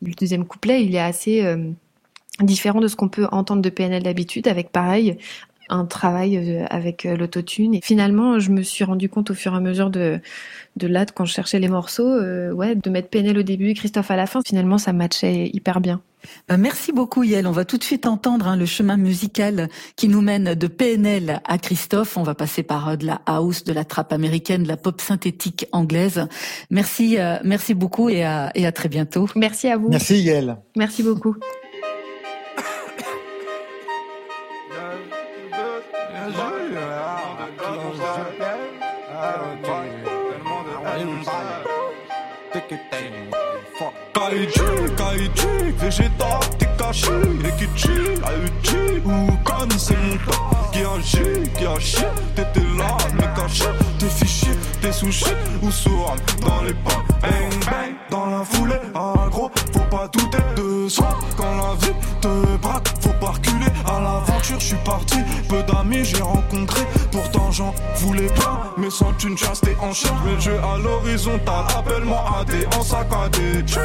le deuxième couplet il est assez différent de ce qu'on peut entendre de PNL d'habitude, avec pareil un travail euh, avec euh, l'autotune. Et finalement, je me suis rendu compte au fur et à mesure de, de là, quand je cherchais les morceaux, euh, ouais, de mettre PNL au début et Christophe à la fin, finalement, ça matchait hyper bien. Ben, merci beaucoup Yael. On va tout de suite entendre hein, le chemin musical qui nous mène de PNL à Christophe. On va passer par euh, de la house, de la trappe américaine, de la pop synthétique anglaise. Merci, euh, merci beaucoup et à, et à très bientôt. Merci à vous. Merci Yael. Merci beaucoup. Kaiju, kaiju, végétal, t'es caché, et qui chill, a. Aichi, Oukan, c'est mon top Qui agit, qui agit, t'étais là, mais caché Tes fichiers, tes sushis, ou Soran dans les pas. Bang, bang, dans la foulée, agro Faut pas douter de soi. Quand la vie te braque, faut pas reculer À l'aventure, je suis parti, peu d'amis j'ai rencontré. Pourtant j'en voulais pas, mais sans une chasse t'es en chair Mais le jeu à l'horizontale, appelle-moi AD en saccadé Tchou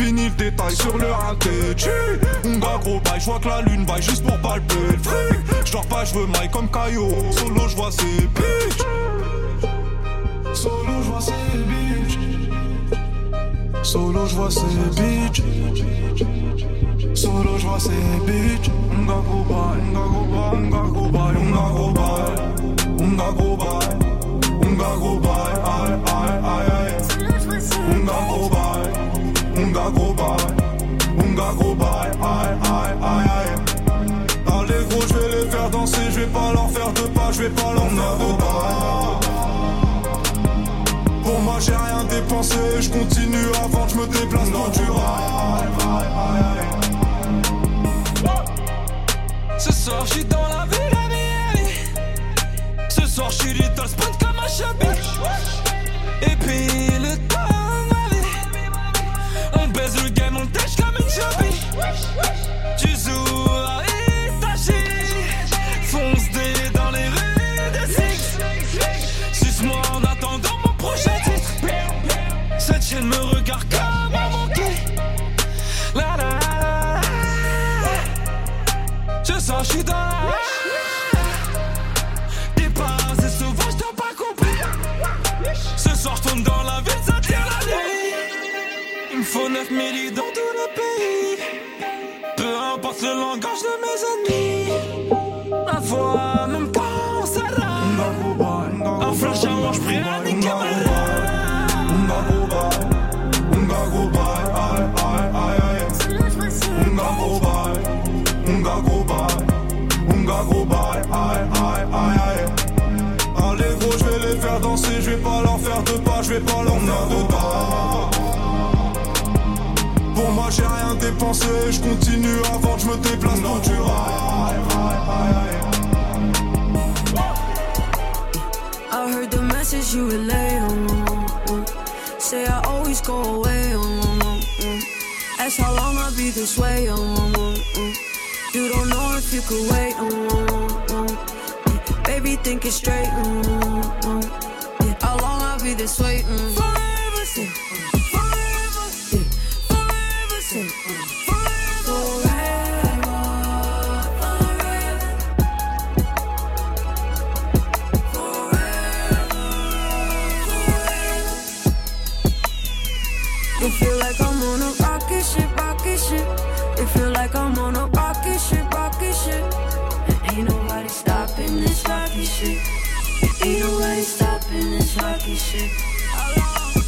Fini le détail sur le raté. On gars gros bail, j'vois que la lune baille juste pour palper le fric J'dors pas, j'veux maille comme Caillou Solo j'vois ces bitches. Solo j'vois ces bitches. Solo j'vois ces bitches. Solo j'vois ces bitches. On gars gros bail, on gars gros bail, on gros bail, on gros bail. On gros bail, je vais pas de pas. Pour moi j'ai rien dépensé, je continue avant que je me déplace dans du. Ce soir j'suis dans la ville à Miami Ce soir j'suis little sprint comme un chabit Et puis le temps ma vie On baise le game, on tâche comme une chubby Cette chaîne me regarde comme un monkey La la la Je sens j'suis dans la T'es pas assez sauvage, t'as pas compris. Ce soir j'tourne dans la ville, ça tire la nuit. Il me faut 9 milli dans tout le pays. Peu importe le langage de mes ennemis. Ma voix, même quand ça rame Un flash à moi, niquer ma unga gros bail, aïe aïe aïe aïe. Allez gros, je vais les faire danser, je vais pas leur faire de pas, je vais pas leur faire de pas. Pour moi j'ai rien dépensé, je continue avant que je me déplace dans du. I heard the message you relay on. Say I always go away on. Ask how long I'll be this way. You don't know if you could wait on. Baby, think it straight on. How long I'll be this way rocket ship.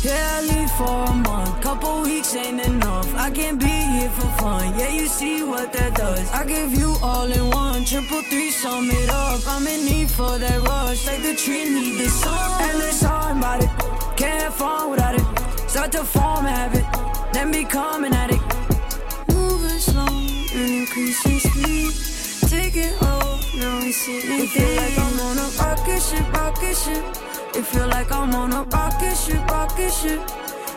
Yeah, I leave for a month. Couple weeks ain't enough. I can't be here for fun. Yeah, you see what that does. I give you all in one. Triple three, sum it up. I'm in need for that rush. Like the tree need the sun. Endless time about it. Can't have fun without it. Start to form a habit. Then become an addict. Moving slow and increasing speed. Take it all, now we see it. feel like I'm on a rocket ship, rocket ship. It feel like I'm on a rocket ship, rocket ship.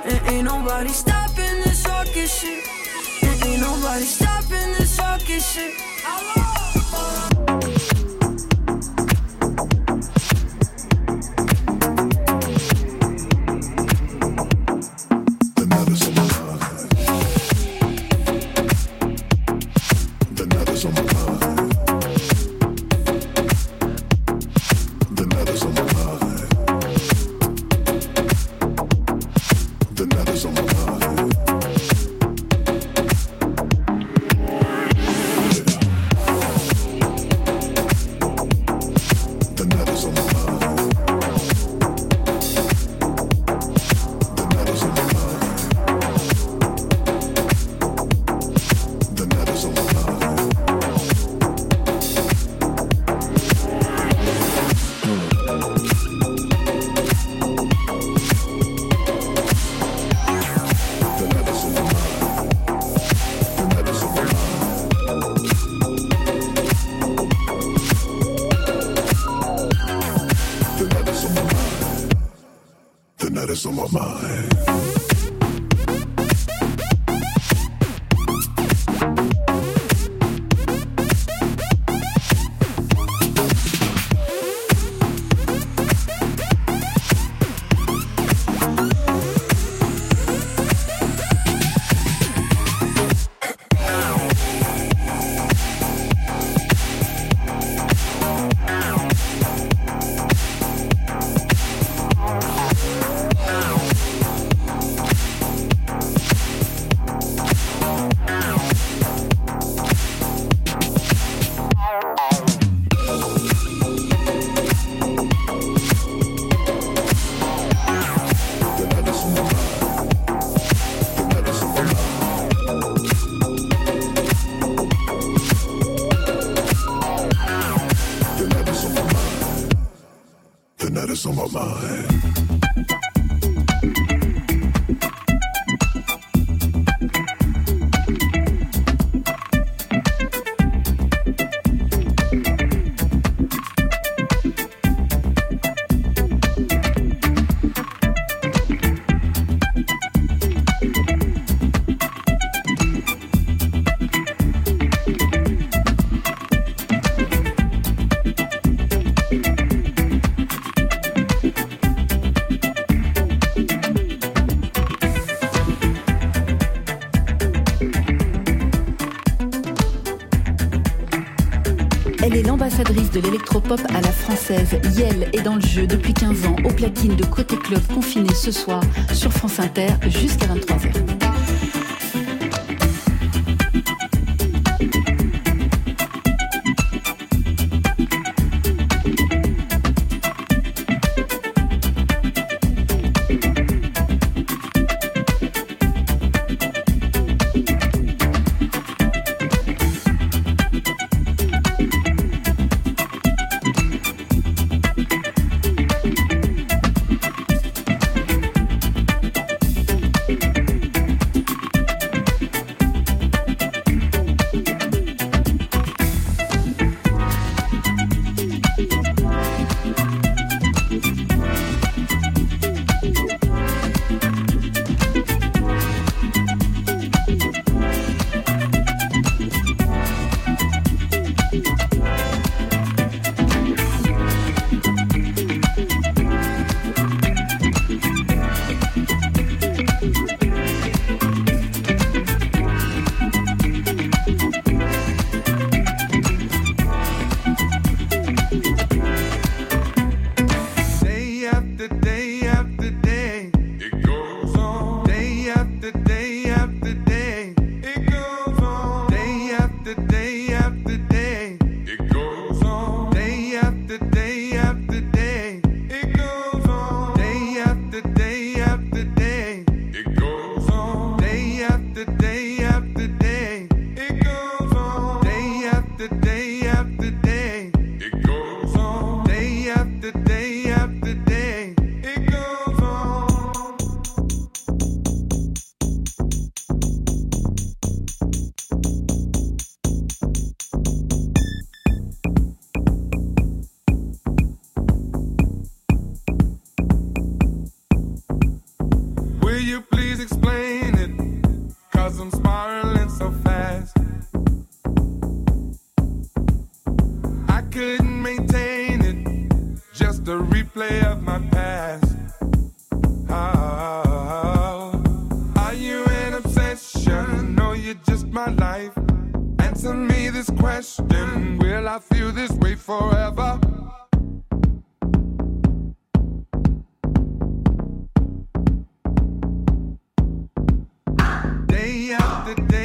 And ain't nobody stopping this rocket ship. And ain't nobody stopping this rocket ship. Yel est dans le jeu depuis 15 ans aux platines de Côté Club confiné ce soir sur France Inter jusqu'à 23h. the day.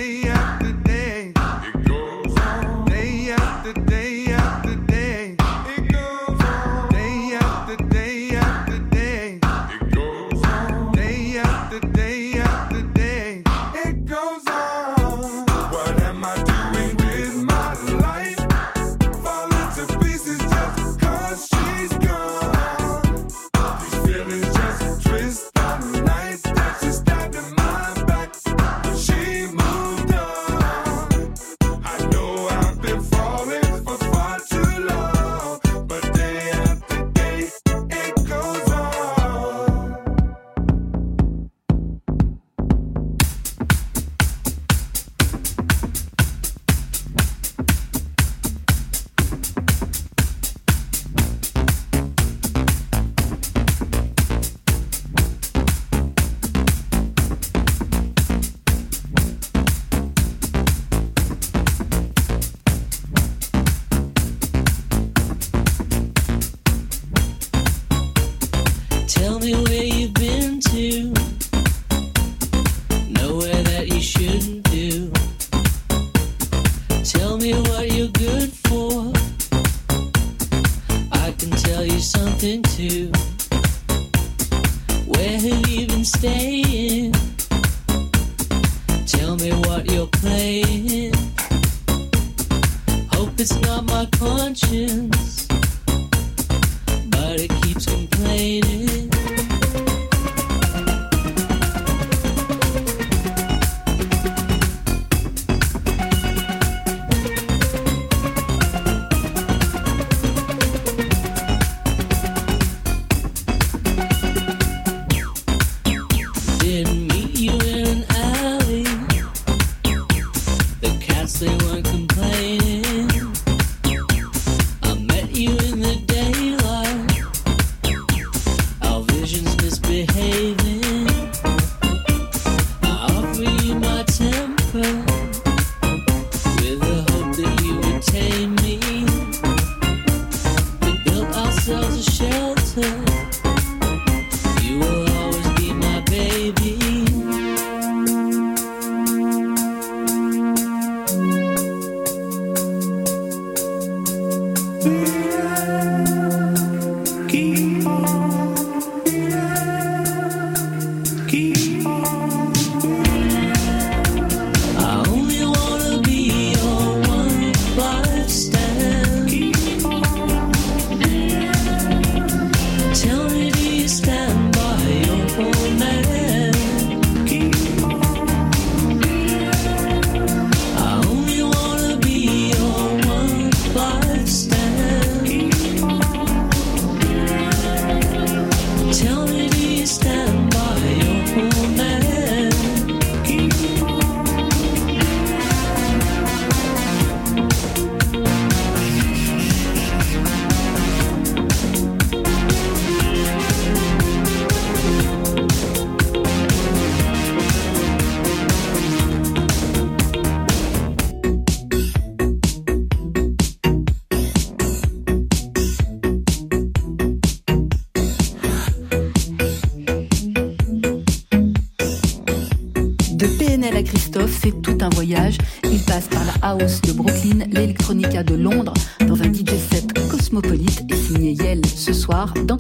Il passe par la house de Brooklyn, l'electronica de Londres, dans un DJ set cosmopolite et signé Yale ce soir dans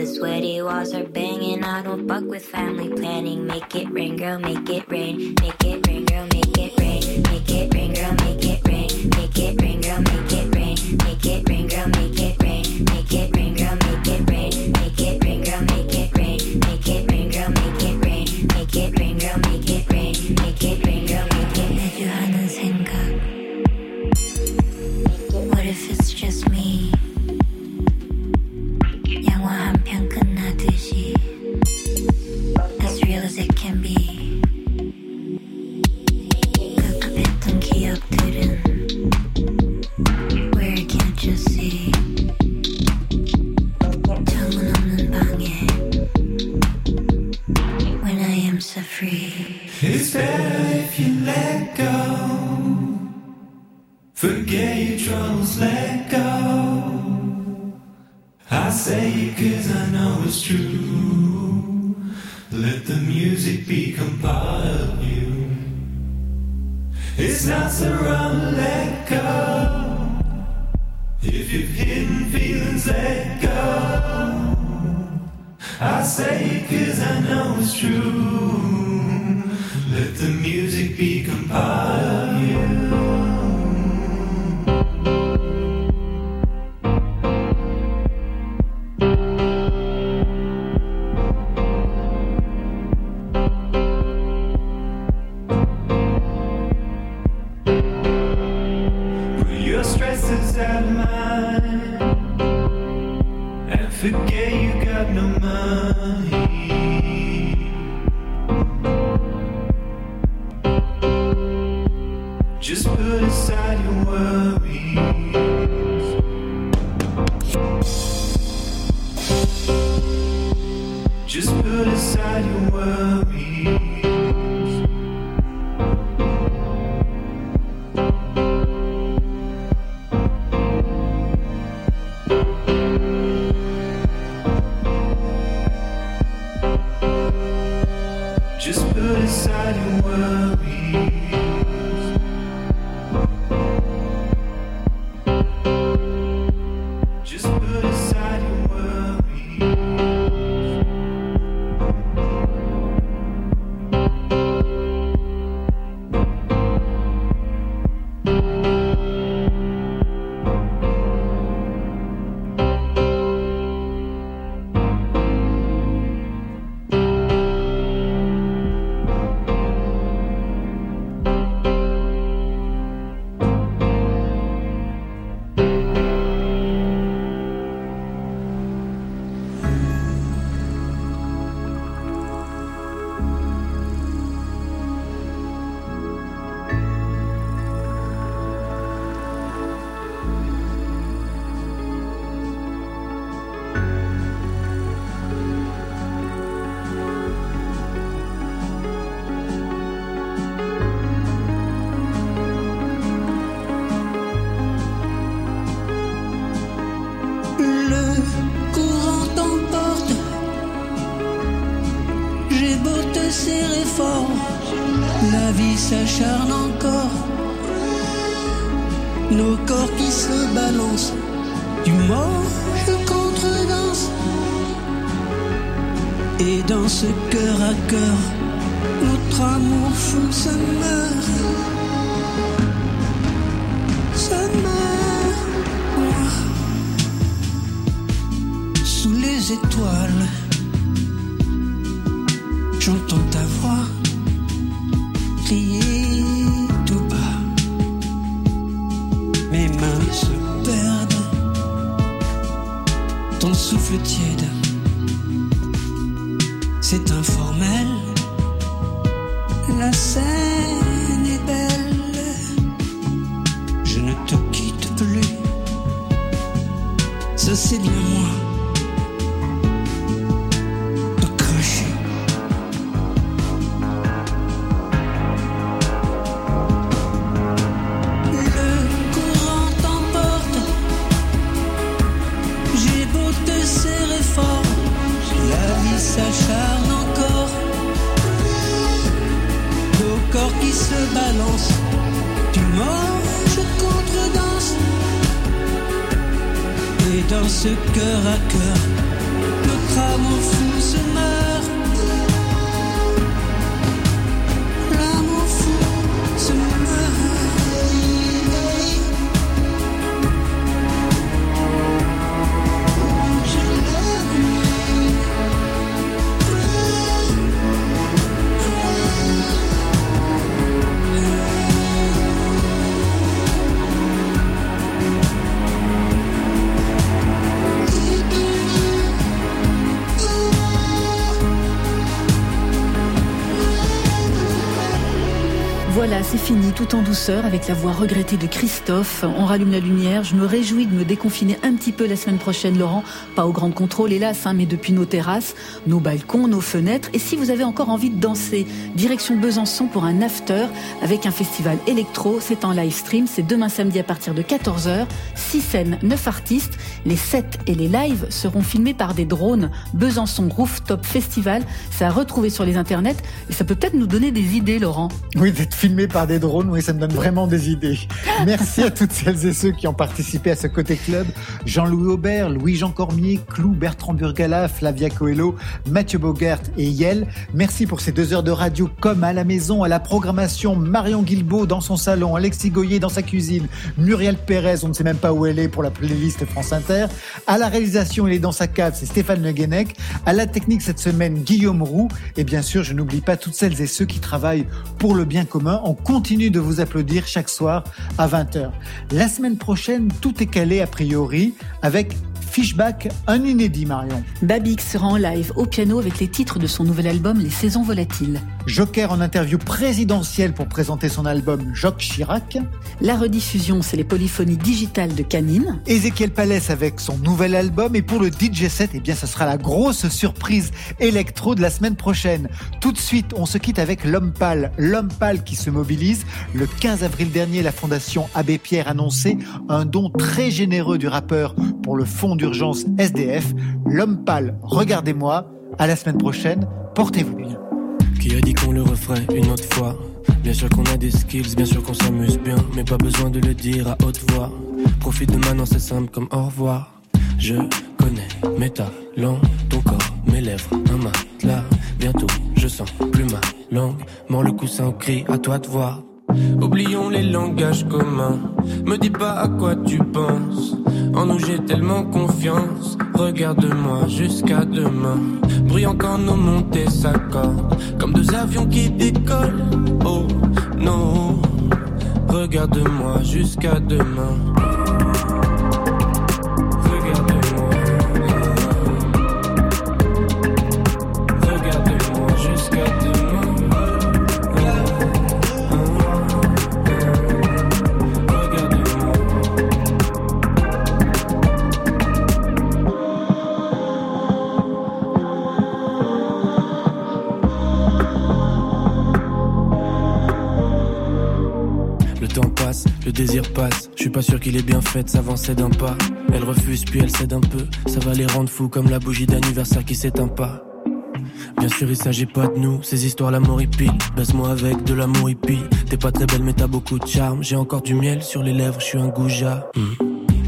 the sweaty walls are banging. I don't fuck with family planning. Make it rain, girl, make it rain, make it rain. s'acharne encore. Nos corps qui se balancent, du mort je contredanse. Et dans ce cœur à cœur, notre amour fou se meurt. Se meurt. Sous les étoiles. Fini, tout en douceur, avec la voix regrettée de Christophe. On rallume la lumière. Je me réjouis de me déconfiner un petit peu la semaine prochaine, Laurent. Pas au grand contrôle, hélas, hein, mais depuis nos terrasses, nos balcons, nos fenêtres. Et si vous avez encore envie de danser, direction Besançon pour un after avec un festival électro. C'est en live stream. C'est demain samedi à partir de 14h. 6 scènes, 9 artistes. Les sets et les lives seront filmés par des drones. Besançon Rooftop Festival. C'est à retrouver sur les internets. Et ça peut peut-être nous donner des idées, Laurent. Oui, d'être filmé par des drones, oui, ça me donne vraiment des idées. Merci à toutes celles et ceux qui ont participé à ce côté club. Jean-Louis Aubert, Louis-Jean Cormier, Clou, Bertrand Burgala, Flavia Coelho, Mathieu Bogert et Yel. Merci pour ces deux heures de radio comme à la maison, à la programmation. Marion Guilbault dans son salon, Alexis Goyer dans sa cuisine, Muriel Pérez, on ne sait même pas où elle est pour la playlist France Inter. À la réalisation, il est dans sa cave, c'est Stéphane Le Guenec. À la technique cette semaine, Guillaume Roux. Et bien sûr, je n'oublie pas toutes celles et ceux qui travaillent pour le bien commun. On continue de vous applaudir chaque soir 20h. La semaine prochaine, tout est calé a priori avec Fishback, un inédit Marion. Babix sera en live au piano avec les titres de son nouvel album Les Saisons Volatiles. Joker en interview présidentielle pour présenter son album Jacques Chirac. La rediffusion, c'est les polyphonies digitales de Canine. Ezekiel Palès avec son nouvel album et pour le DJ set, eh bien, ce sera la grosse surprise électro de la semaine prochaine. Tout de suite, on se quitte avec l'homme pâle. L'homme pâle qui se mobilise. Le 15 avril dernier, la fondation Abbé Pierre annonçait un don très généreux du rappeur pour le fonds d'urgence SDF. L'homme pâle, regardez-moi. À la semaine prochaine. Portez-vous bien. Qui a dit qu'on le referait une autre fois? Bien sûr qu'on a des skills, bien sûr qu'on s'amuse bien, mais pas besoin de le dire à haute voix. Profite de maintenant, c'est simple comme au revoir. Je connais mes talents, ton corps, mes lèvres, un matelas. Bientôt, je sens plus ma langue. Le coussin au cri, à toi de voir. Oublions les langages communs. Me dis pas à quoi tu penses. En nous j'ai tellement confiance. Regarde-moi jusqu'à demain. Brillant quand nos montées s'accordent. Comme deux avions qui décollent. Oh non. Regarde-moi jusqu'à demain. Passe. Je suis pas sûr qu'il est bien fait s'avancer d'un pas. Elle refuse puis elle cède un peu. Ça va les rendre fous comme la bougie d'anniversaire qui s'éteint pas. Bien sûr, il s'agit pas de nous, ces histoires l'amour hippie. Baisse-moi avec de l'amour hippie. T'es pas très belle, mais t'as beaucoup de charme. J'ai encore du miel sur les lèvres, je suis un goujat. Hmm.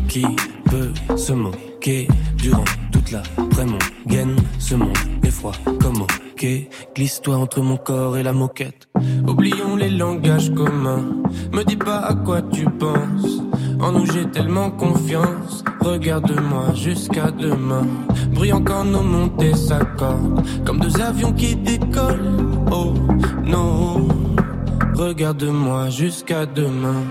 Qui peut se moquer durant toute la mon gaine Ce monde est froid comme Glisse-toi entre mon corps et la moquette. Oublions les langages communs. Me dis pas à quoi tu penses. En nous j'ai tellement confiance. Regarde-moi jusqu'à demain. Brillant quand nos montées s'accordent. Comme deux avions qui décollent. Oh non. Regarde-moi jusqu'à demain.